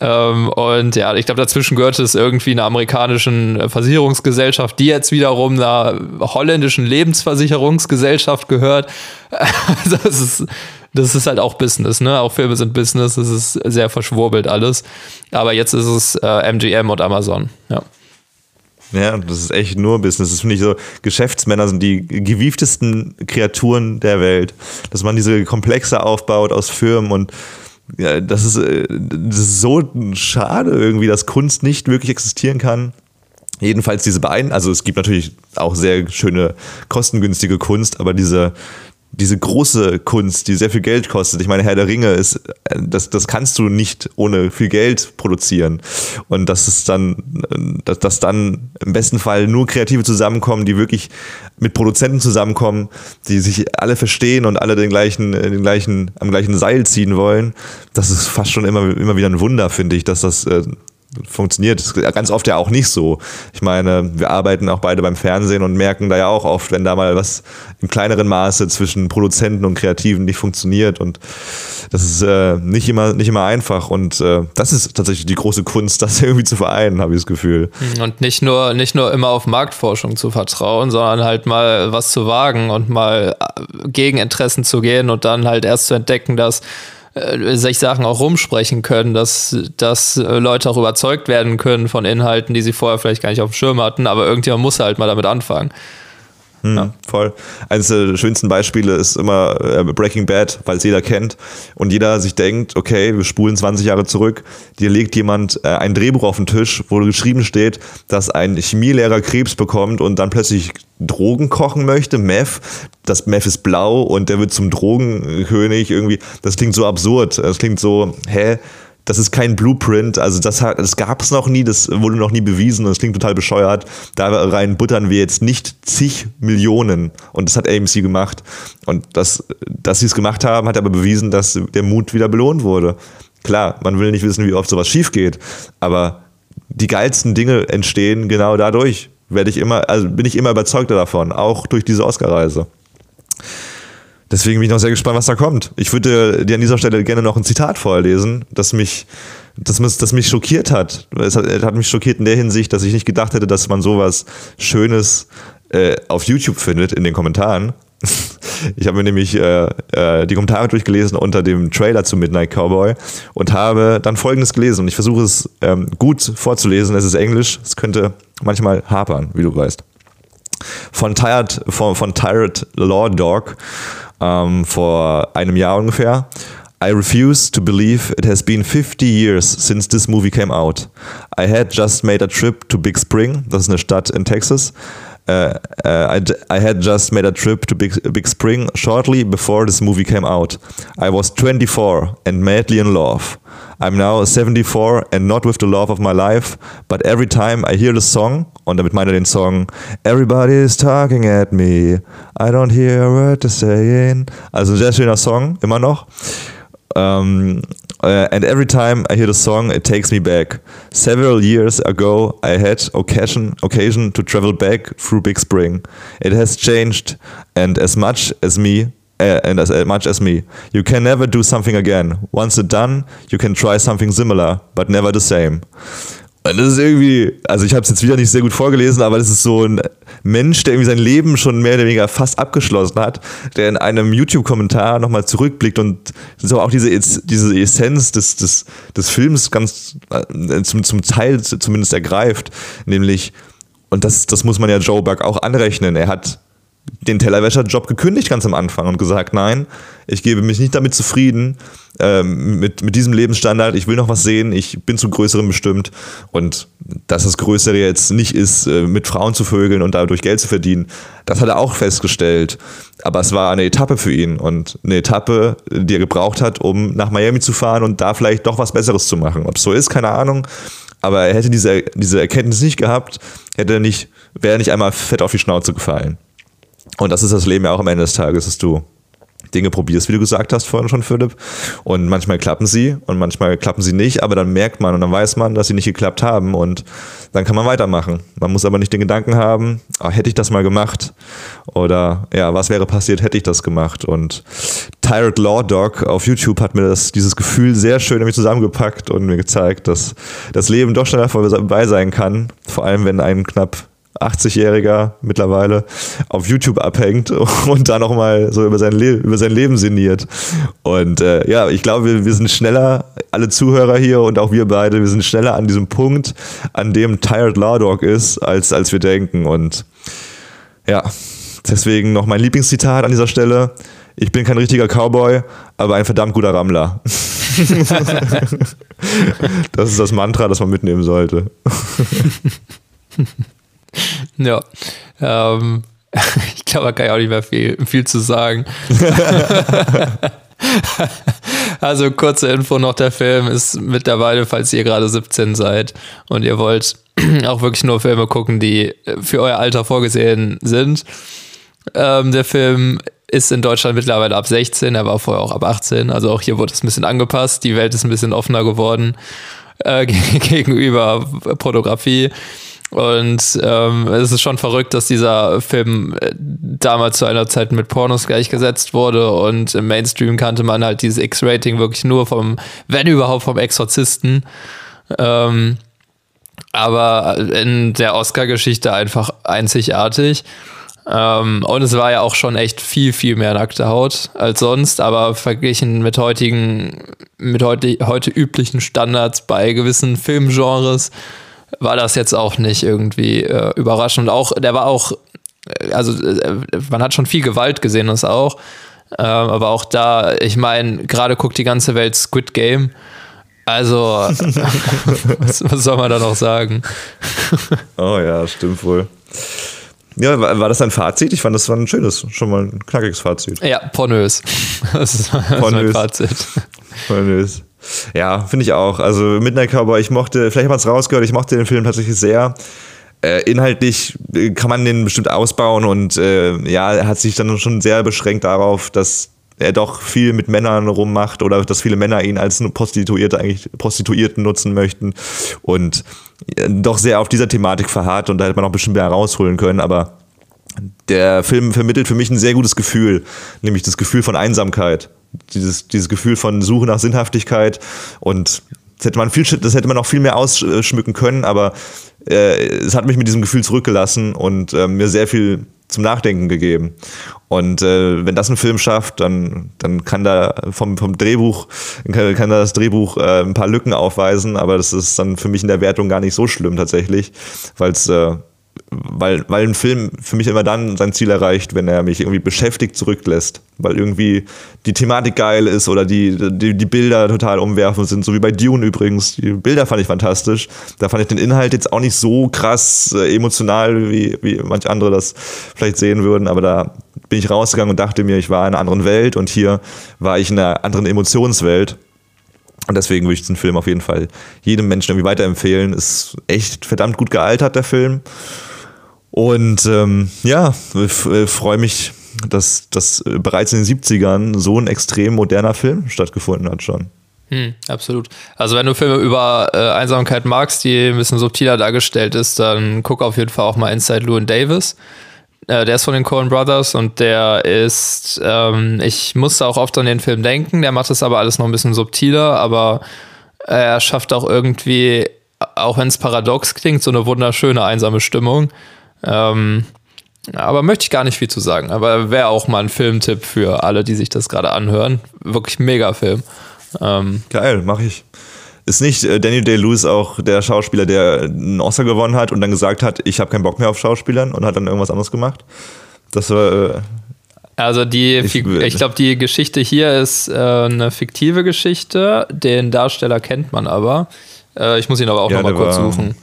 Ähm, und ja, ich glaube, dazwischen gehört es irgendwie einer amerikanischen Versicherungsgesellschaft, die jetzt wiederum einer holländischen Lebensversicherungsgesellschaft gehört. [LAUGHS] Also das ist, das ist halt auch Business, ne? Auch Filme sind Business, es ist sehr verschwurbelt alles. Aber jetzt ist es äh, MGM und Amazon, ja. Ja, das ist echt nur Business. Das finde ich so, Geschäftsmänner sind die gewieftesten Kreaturen der Welt. Dass man diese Komplexe aufbaut aus Firmen und ja, das ist, äh, das ist so schade irgendwie, dass Kunst nicht wirklich existieren kann. Jedenfalls diese beiden, also es gibt natürlich auch sehr schöne, kostengünstige Kunst, aber diese, diese große Kunst, die sehr viel Geld kostet. Ich meine, Herr der Ringe ist, das, das kannst du nicht ohne viel Geld produzieren. Und das ist dann, dass, dass dann im besten Fall nur Kreative zusammenkommen, die wirklich mit Produzenten zusammenkommen, die sich alle verstehen und alle den gleichen, den gleichen, am gleichen Seil ziehen wollen. Das ist fast schon immer, immer wieder ein Wunder, finde ich, dass das äh, funktioniert. Das ist ganz oft ja auch nicht so. Ich meine, wir arbeiten auch beide beim Fernsehen und merken da ja auch oft, wenn da mal was im kleineren Maße zwischen Produzenten und Kreativen nicht funktioniert. Und das ist äh, nicht, immer, nicht immer einfach. Und äh, das ist tatsächlich die große Kunst, [LAUGHS] das irgendwie zu vereinen, habe ich das Gefühl. Und nicht nur, nicht nur immer auf Marktforschung zu vertrauen, sondern halt mal was zu wagen und mal äh, gegen Interessen zu gehen und dann halt erst zu entdecken, dass äh, sich Sachen auch rumsprechen können, dass, dass äh, Leute auch überzeugt werden können von Inhalten, die sie vorher vielleicht gar nicht auf dem Schirm hatten, aber irgendjemand muss halt mal damit anfangen. Hm, ja. Voll. Eines der schönsten Beispiele ist immer äh, Breaking Bad, weil es jeder kennt und jeder sich denkt, okay, wir spulen 20 Jahre zurück, dir legt jemand äh, ein Drehbuch auf den Tisch, wo geschrieben steht, dass ein Chemielehrer Krebs bekommt und dann plötzlich Drogen kochen möchte, Meth. Das Meth ist blau und der wird zum Drogenkönig irgendwie. Das klingt so absurd. Das klingt so, hä? Das ist kein Blueprint, also das, das gab es noch nie, das wurde noch nie bewiesen und das klingt total bescheuert. Da rein buttern wir jetzt nicht zig Millionen und das hat AMC gemacht. Und das, dass sie es gemacht haben, hat aber bewiesen, dass der Mut wieder belohnt wurde. Klar, man will nicht wissen, wie oft sowas schief geht, aber die geilsten Dinge entstehen genau dadurch. Werde ich immer, also bin ich immer überzeugter davon, auch durch diese Oscar-Reise. Deswegen bin ich noch sehr gespannt, was da kommt. Ich würde dir an dieser Stelle gerne noch ein Zitat vorlesen, das mich, das, das mich schockiert hat. Es hat, hat mich schockiert in der Hinsicht, dass ich nicht gedacht hätte, dass man sowas Schönes äh, auf YouTube findet in den Kommentaren. [LAUGHS] Ich habe mir nämlich äh, äh, die Kommentare durchgelesen unter dem Trailer zu Midnight Cowboy und habe dann folgendes gelesen und ich versuche es ähm, gut vorzulesen. Es ist Englisch, es könnte manchmal hapern, wie du weißt. Von Tired, von, von Tired Law Dog ähm, vor einem Jahr ungefähr. I refuse to believe it has been 50 years since this movie came out. I had just made a trip to Big Spring, das ist eine Stadt in Texas. Uh, uh, I, I had just made a trip to Big, Big Spring shortly before this movie came out. I was 24 and madly in love. I'm now 74 and not with the love of my life, but every time I hear the song, und damit meine den Song Everybody is talking at me, I don't hear a word they're saying. Also ein sehr schöner Song, immer noch. Um, uh, and every time I hear the song, it takes me back. Several years ago, I had occasion occasion to travel back through Big Spring. It has changed, and as much as me, and as much as me, you can never do something again. Once it's done, you can try something similar, but never the same. Und das ist irgendwie, also ich habe es jetzt wieder nicht sehr gut vorgelesen, aber das ist so ein Mensch, der irgendwie sein Leben schon mehr oder weniger fast abgeschlossen hat, der in einem YouTube-Kommentar nochmal zurückblickt und so auch diese, diese Essenz des, des, des Films ganz äh, zum, zum Teil zumindest ergreift, nämlich, und das, das muss man ja Joe Buck auch anrechnen, er hat den Tellerwäscherjob gekündigt ganz am Anfang und gesagt, nein, ich gebe mich nicht damit zufrieden, ähm, mit, mit diesem Lebensstandard, ich will noch was sehen, ich bin zu Größerem bestimmt und dass das Größere jetzt nicht ist, äh, mit Frauen zu vögeln und dadurch Geld zu verdienen, das hat er auch festgestellt. Aber es war eine Etappe für ihn und eine Etappe, die er gebraucht hat, um nach Miami zu fahren und da vielleicht doch was Besseres zu machen. Ob es so ist, keine Ahnung. Aber er hätte diese, diese Erkenntnis nicht gehabt, hätte er nicht, wäre er nicht einmal fett auf die Schnauze gefallen. Und das ist das Leben ja auch am Ende des Tages, dass du Dinge probierst, wie du gesagt hast vorhin schon, Philipp. Und manchmal klappen sie und manchmal klappen sie nicht, aber dann merkt man und dann weiß man, dass sie nicht geklappt haben und dann kann man weitermachen. Man muss aber nicht den Gedanken haben, oh, hätte ich das mal gemacht oder ja, was wäre passiert, hätte ich das gemacht. Und Tired Law Dog auf YouTube hat mir das, dieses Gefühl sehr schön nämlich zusammengepackt und mir gezeigt, dass das Leben doch schneller vorbei sein kann, vor allem wenn ein knapp 80-Jähriger mittlerweile auf YouTube abhängt [LAUGHS] und da nochmal so über sein, Le über sein Leben sinniert. Und äh, ja, ich glaube, wir, wir sind schneller, alle Zuhörer hier und auch wir beide, wir sind schneller an diesem Punkt, an dem Tired Law Dog ist, als, als wir denken. Und ja, deswegen noch mein Lieblingszitat an dieser Stelle. Ich bin kein richtiger Cowboy, aber ein verdammt guter Rammler. [LAUGHS] das ist das Mantra, das man mitnehmen sollte. [LAUGHS] [LAUGHS] Ja. Ähm, [LAUGHS] ich glaube, da kann ich auch nicht mehr viel, viel zu sagen. [LAUGHS] also kurze Info noch, der Film ist mittlerweile, falls ihr gerade 17 seid und ihr wollt [CLEARS THROAT] auch wirklich nur Filme gucken, die für euer Alter vorgesehen sind. Ähm, der Film ist in Deutschland mittlerweile ab 16, er war vorher auch ab 18, also auch hier wurde es ein bisschen angepasst, die Welt ist ein bisschen offener geworden äh, gegenüber Pornografie. Und ähm, es ist schon verrückt, dass dieser Film äh, damals zu einer Zeit mit Pornos gleichgesetzt wurde und im Mainstream kannte man halt dieses X-Rating wirklich nur vom, wenn überhaupt vom Exorzisten. Ähm, aber in der Oscar-Geschichte einfach einzigartig. Ähm, und es war ja auch schon echt viel, viel mehr nackte Haut als sonst, aber verglichen mit heutigen, mit heute, heute üblichen Standards bei gewissen Filmgenres war das jetzt auch nicht irgendwie äh, überraschend. Auch, der war auch, äh, also äh, man hat schon viel Gewalt gesehen, das auch. Ähm, aber auch da, ich meine, gerade guckt die ganze Welt Squid Game. Also, [LAUGHS] was, was, soll man da noch sagen? [LAUGHS] oh ja, stimmt wohl. Ja, war, war, das ein Fazit? Ich fand, das war ein schönes, schon mal ein knackiges Fazit. Ja, pornös. [LAUGHS] Das ist, das pornös. mein Fazit. Pornös. Ja, finde ich auch. Also Midnight Cowboy, ich mochte, vielleicht hat man es rausgehört, ich mochte den Film tatsächlich sehr. Äh, inhaltlich äh, kann man den bestimmt ausbauen und äh, ja, er hat sich dann schon sehr beschränkt darauf, dass er doch viel mit Männern rummacht oder dass viele Männer ihn als Prostituierte eigentlich Prostituierten nutzen möchten und äh, doch sehr auf dieser Thematik verharrt und da hätte man auch bestimmt mehr rausholen können, aber der Film vermittelt für mich ein sehr gutes Gefühl, nämlich das Gefühl von Einsamkeit dieses, dieses Gefühl von Suche nach Sinnhaftigkeit und das hätte man viel, das hätte man auch viel mehr ausschmücken können, aber äh, es hat mich mit diesem Gefühl zurückgelassen und äh, mir sehr viel zum Nachdenken gegeben. Und äh, wenn das ein Film schafft, dann, dann kann da vom, vom Drehbuch, kann, kann da das Drehbuch äh, ein paar Lücken aufweisen, aber das ist dann für mich in der Wertung gar nicht so schlimm tatsächlich, weil es äh, weil, weil ein Film für mich immer dann sein Ziel erreicht, wenn er mich irgendwie beschäftigt zurücklässt. Weil irgendwie die Thematik geil ist oder die, die, die Bilder total umwerfend sind, so wie bei Dune übrigens. Die Bilder fand ich fantastisch. Da fand ich den Inhalt jetzt auch nicht so krass äh, emotional, wie, wie manche andere das vielleicht sehen würden, aber da bin ich rausgegangen und dachte mir, ich war in einer anderen Welt und hier war ich in einer anderen Emotionswelt. Und deswegen würde ich den Film auf jeden Fall jedem Menschen irgendwie weiterempfehlen. Ist echt verdammt gut gealtert, der Film. Und ähm, ja, äh, freue mich, dass, dass bereits in den 70ern so ein extrem moderner Film stattgefunden hat schon. Hm, absolut. Also wenn du Filme über äh, Einsamkeit magst, die ein bisschen subtiler dargestellt ist, dann guck auf jeden Fall auch mal Inside Llewyn Davis. Äh, der ist von den Coen Brothers und der ist, ähm, ich musste auch oft an den Film denken, der macht das aber alles noch ein bisschen subtiler, aber er schafft auch irgendwie auch wenn es paradox klingt, so eine wunderschöne einsame Stimmung. Ähm, aber möchte ich gar nicht viel zu sagen. Aber wäre auch mal ein Filmtipp für alle, die sich das gerade anhören. Wirklich mega Film. Ähm, Geil, mache ich. Ist nicht äh, Daniel Day-Lewis auch der Schauspieler, der einen Oscar gewonnen hat und dann gesagt hat, ich habe keinen Bock mehr auf Schauspielern und hat dann irgendwas anderes gemacht? Das war. Äh, also die, Ich ich, glaube, die Geschichte hier ist äh, eine fiktive Geschichte. Den Darsteller kennt man aber. Äh, ich muss ihn aber auch Ja, noch mal der kurz war- suchen.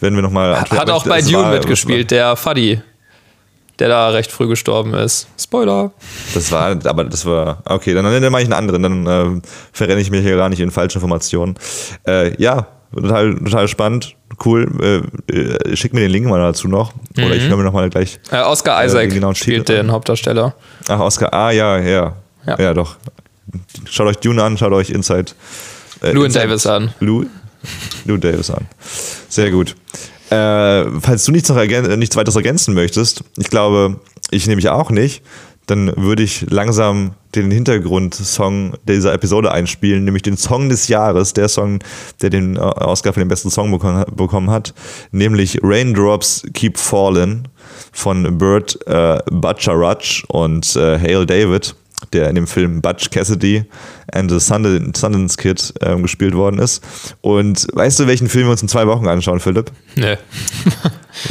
werden wir nochmal. Hat auch bei Dune mitgespielt, der Fuddy, der da recht früh gestorben ist. Spoiler. Das war, aber das war, okay, dann, dann mache ich einen anderen, dann äh, verrenne ich mich hier gar nicht in falsche Informationen. Äh, ja, total, total spannend, cool. Äh, äh, schick mir den Link mal dazu noch. Oder ich höre mir nochmal gleich. Äh, Oscar Äh, Isaac den genauen spielt den Hauptdarsteller. Ach, Oscar, ah, ja, ja. Ja. Ja, doch. Schaut euch Dune an, schaut euch Inside. Äh, Lou Inside- Davis an. Lou, Lou Davis an. Sehr gut. Äh, falls du nichts, noch ergän nichts weiteres ergänzen möchtest, ich glaube, ich nämlich auch nicht, dann würde ich langsam den Hintergrundsong dieser Episode einspielen, nämlich den Song des Jahres, der Song, der den äh, Oscar für den besten Song bekommen, hat, nämlich Raindrops Keep Falling von Burt äh, Bacharach und äh, Hale David, der in dem Film Butch Cassidy and the Sundance, Kid ähm, gespielt worden ist. Und weißt du, welchen Film wir uns in zwei Wochen anschauen, Philipp? Ein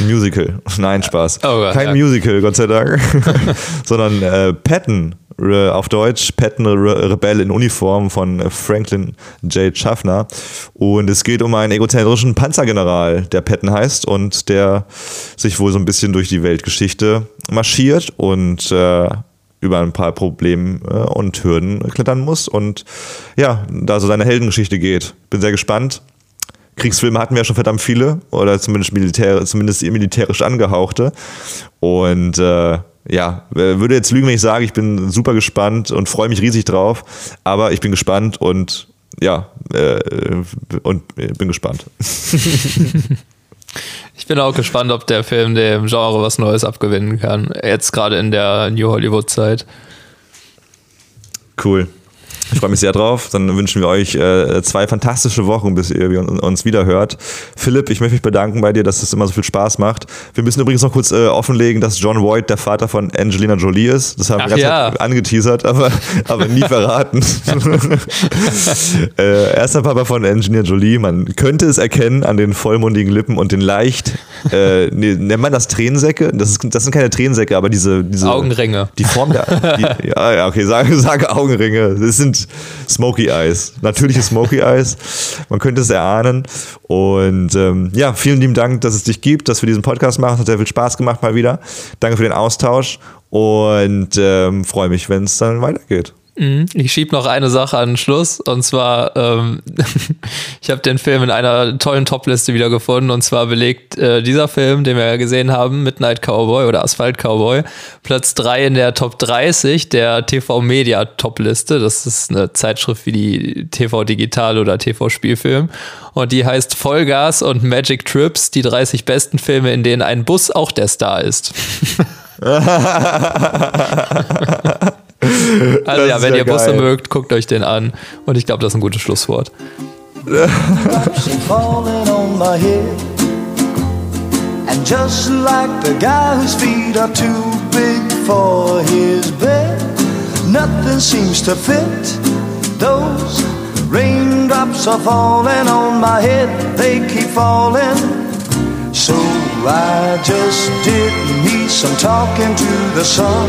[LAUGHS] Musical. Nein, Spaß. Oh Gott, Kein ja. Musical, Gott sei Dank. [LAUGHS] Sondern äh, Patton, auf Deutsch, Patton Re Rebell in Uniform von äh, Franklin J. Schaffner. Und es geht um einen egozentrischen Panzergeneral, der Patton heißt und der sich wohl so ein bisschen durch die Weltgeschichte marschiert und äh, über ein paar Probleme äh, und Hürden klettern muss und ja, da so seine Heldengeschichte geht. Bin sehr gespannt. Kriegsfilme hatten wir ja schon verdammt viele oder zumindest, Militär, zumindest militärisch angehauchte. Und äh, ja, würde jetzt lügen, wenn ich sage, ich bin super gespannt und freue mich riesig drauf. Aber ich bin gespannt und ja, äh, und äh, bin gespannt. [LAUGHS] Ich bin auch gespannt, ob der Film dem Genre was Neues abgewinnen kann. Jetzt gerade in der New Hollywood-Zeit. Cool. Ich freue mich sehr drauf. Dann wünschen wir euch äh, zwei fantastische Wochen, bis ihr uns wieder hört. Philipp, ich möchte mich bedanken bei dir, dass es immer so viel Spaß macht. Wir müssen übrigens noch kurz äh, offenlegen, dass John Voight der Vater von Angelina Jolie ist. Das haben Ach wir ganz ja. angeteasert, aber, aber nie verraten. [LAUGHS] äh, erster Papa von Angelina Jolie. Man könnte es erkennen an den vollmundigen Lippen und den leicht, äh, nee, nennt man das Tränensäcke? Das, ist, das sind keine Tränensäcke, aber diese, diese Augenringe. die Form der. Die, ja, ja, okay, sage, sage Augenringe. Das sind Smoky Eyes. Natürliche Smoky Eyes. Man könnte es erahnen. Und ähm, ja, vielen lieben Dank, dass es dich gibt, dass wir diesen Podcast machen. Hat sehr viel Spaß gemacht mal wieder. Danke für den Austausch und ähm, freue mich, wenn es dann weitergeht. Ich schieb noch eine Sache an den Schluss und zwar, ähm, [LAUGHS] ich habe den Film in einer tollen Topliste wiedergefunden und zwar belegt äh, dieser Film, den wir ja gesehen haben, Midnight Cowboy oder Asphalt Cowboy, Platz 3 in der Top 30 der TV Media Topliste. Das ist eine Zeitschrift wie die TV Digital oder TV Spielfilm und die heißt Vollgas und Magic Trips, die 30 besten Filme, in denen ein Bus auch der Star ist. [LAUGHS] [LAUGHS] [LAUGHS] Also Das ja, wenn ja ihr Busse geil. mögt, guckt euch den an. Und ich glaube, das ist ein gutes Schlusswort. drops are falling on my head. And just like the guy whose feet are too big for his bed, nothing seems to fit. Those raindrops are falling on my head, they keep falling. So I just did me some talking to the sun.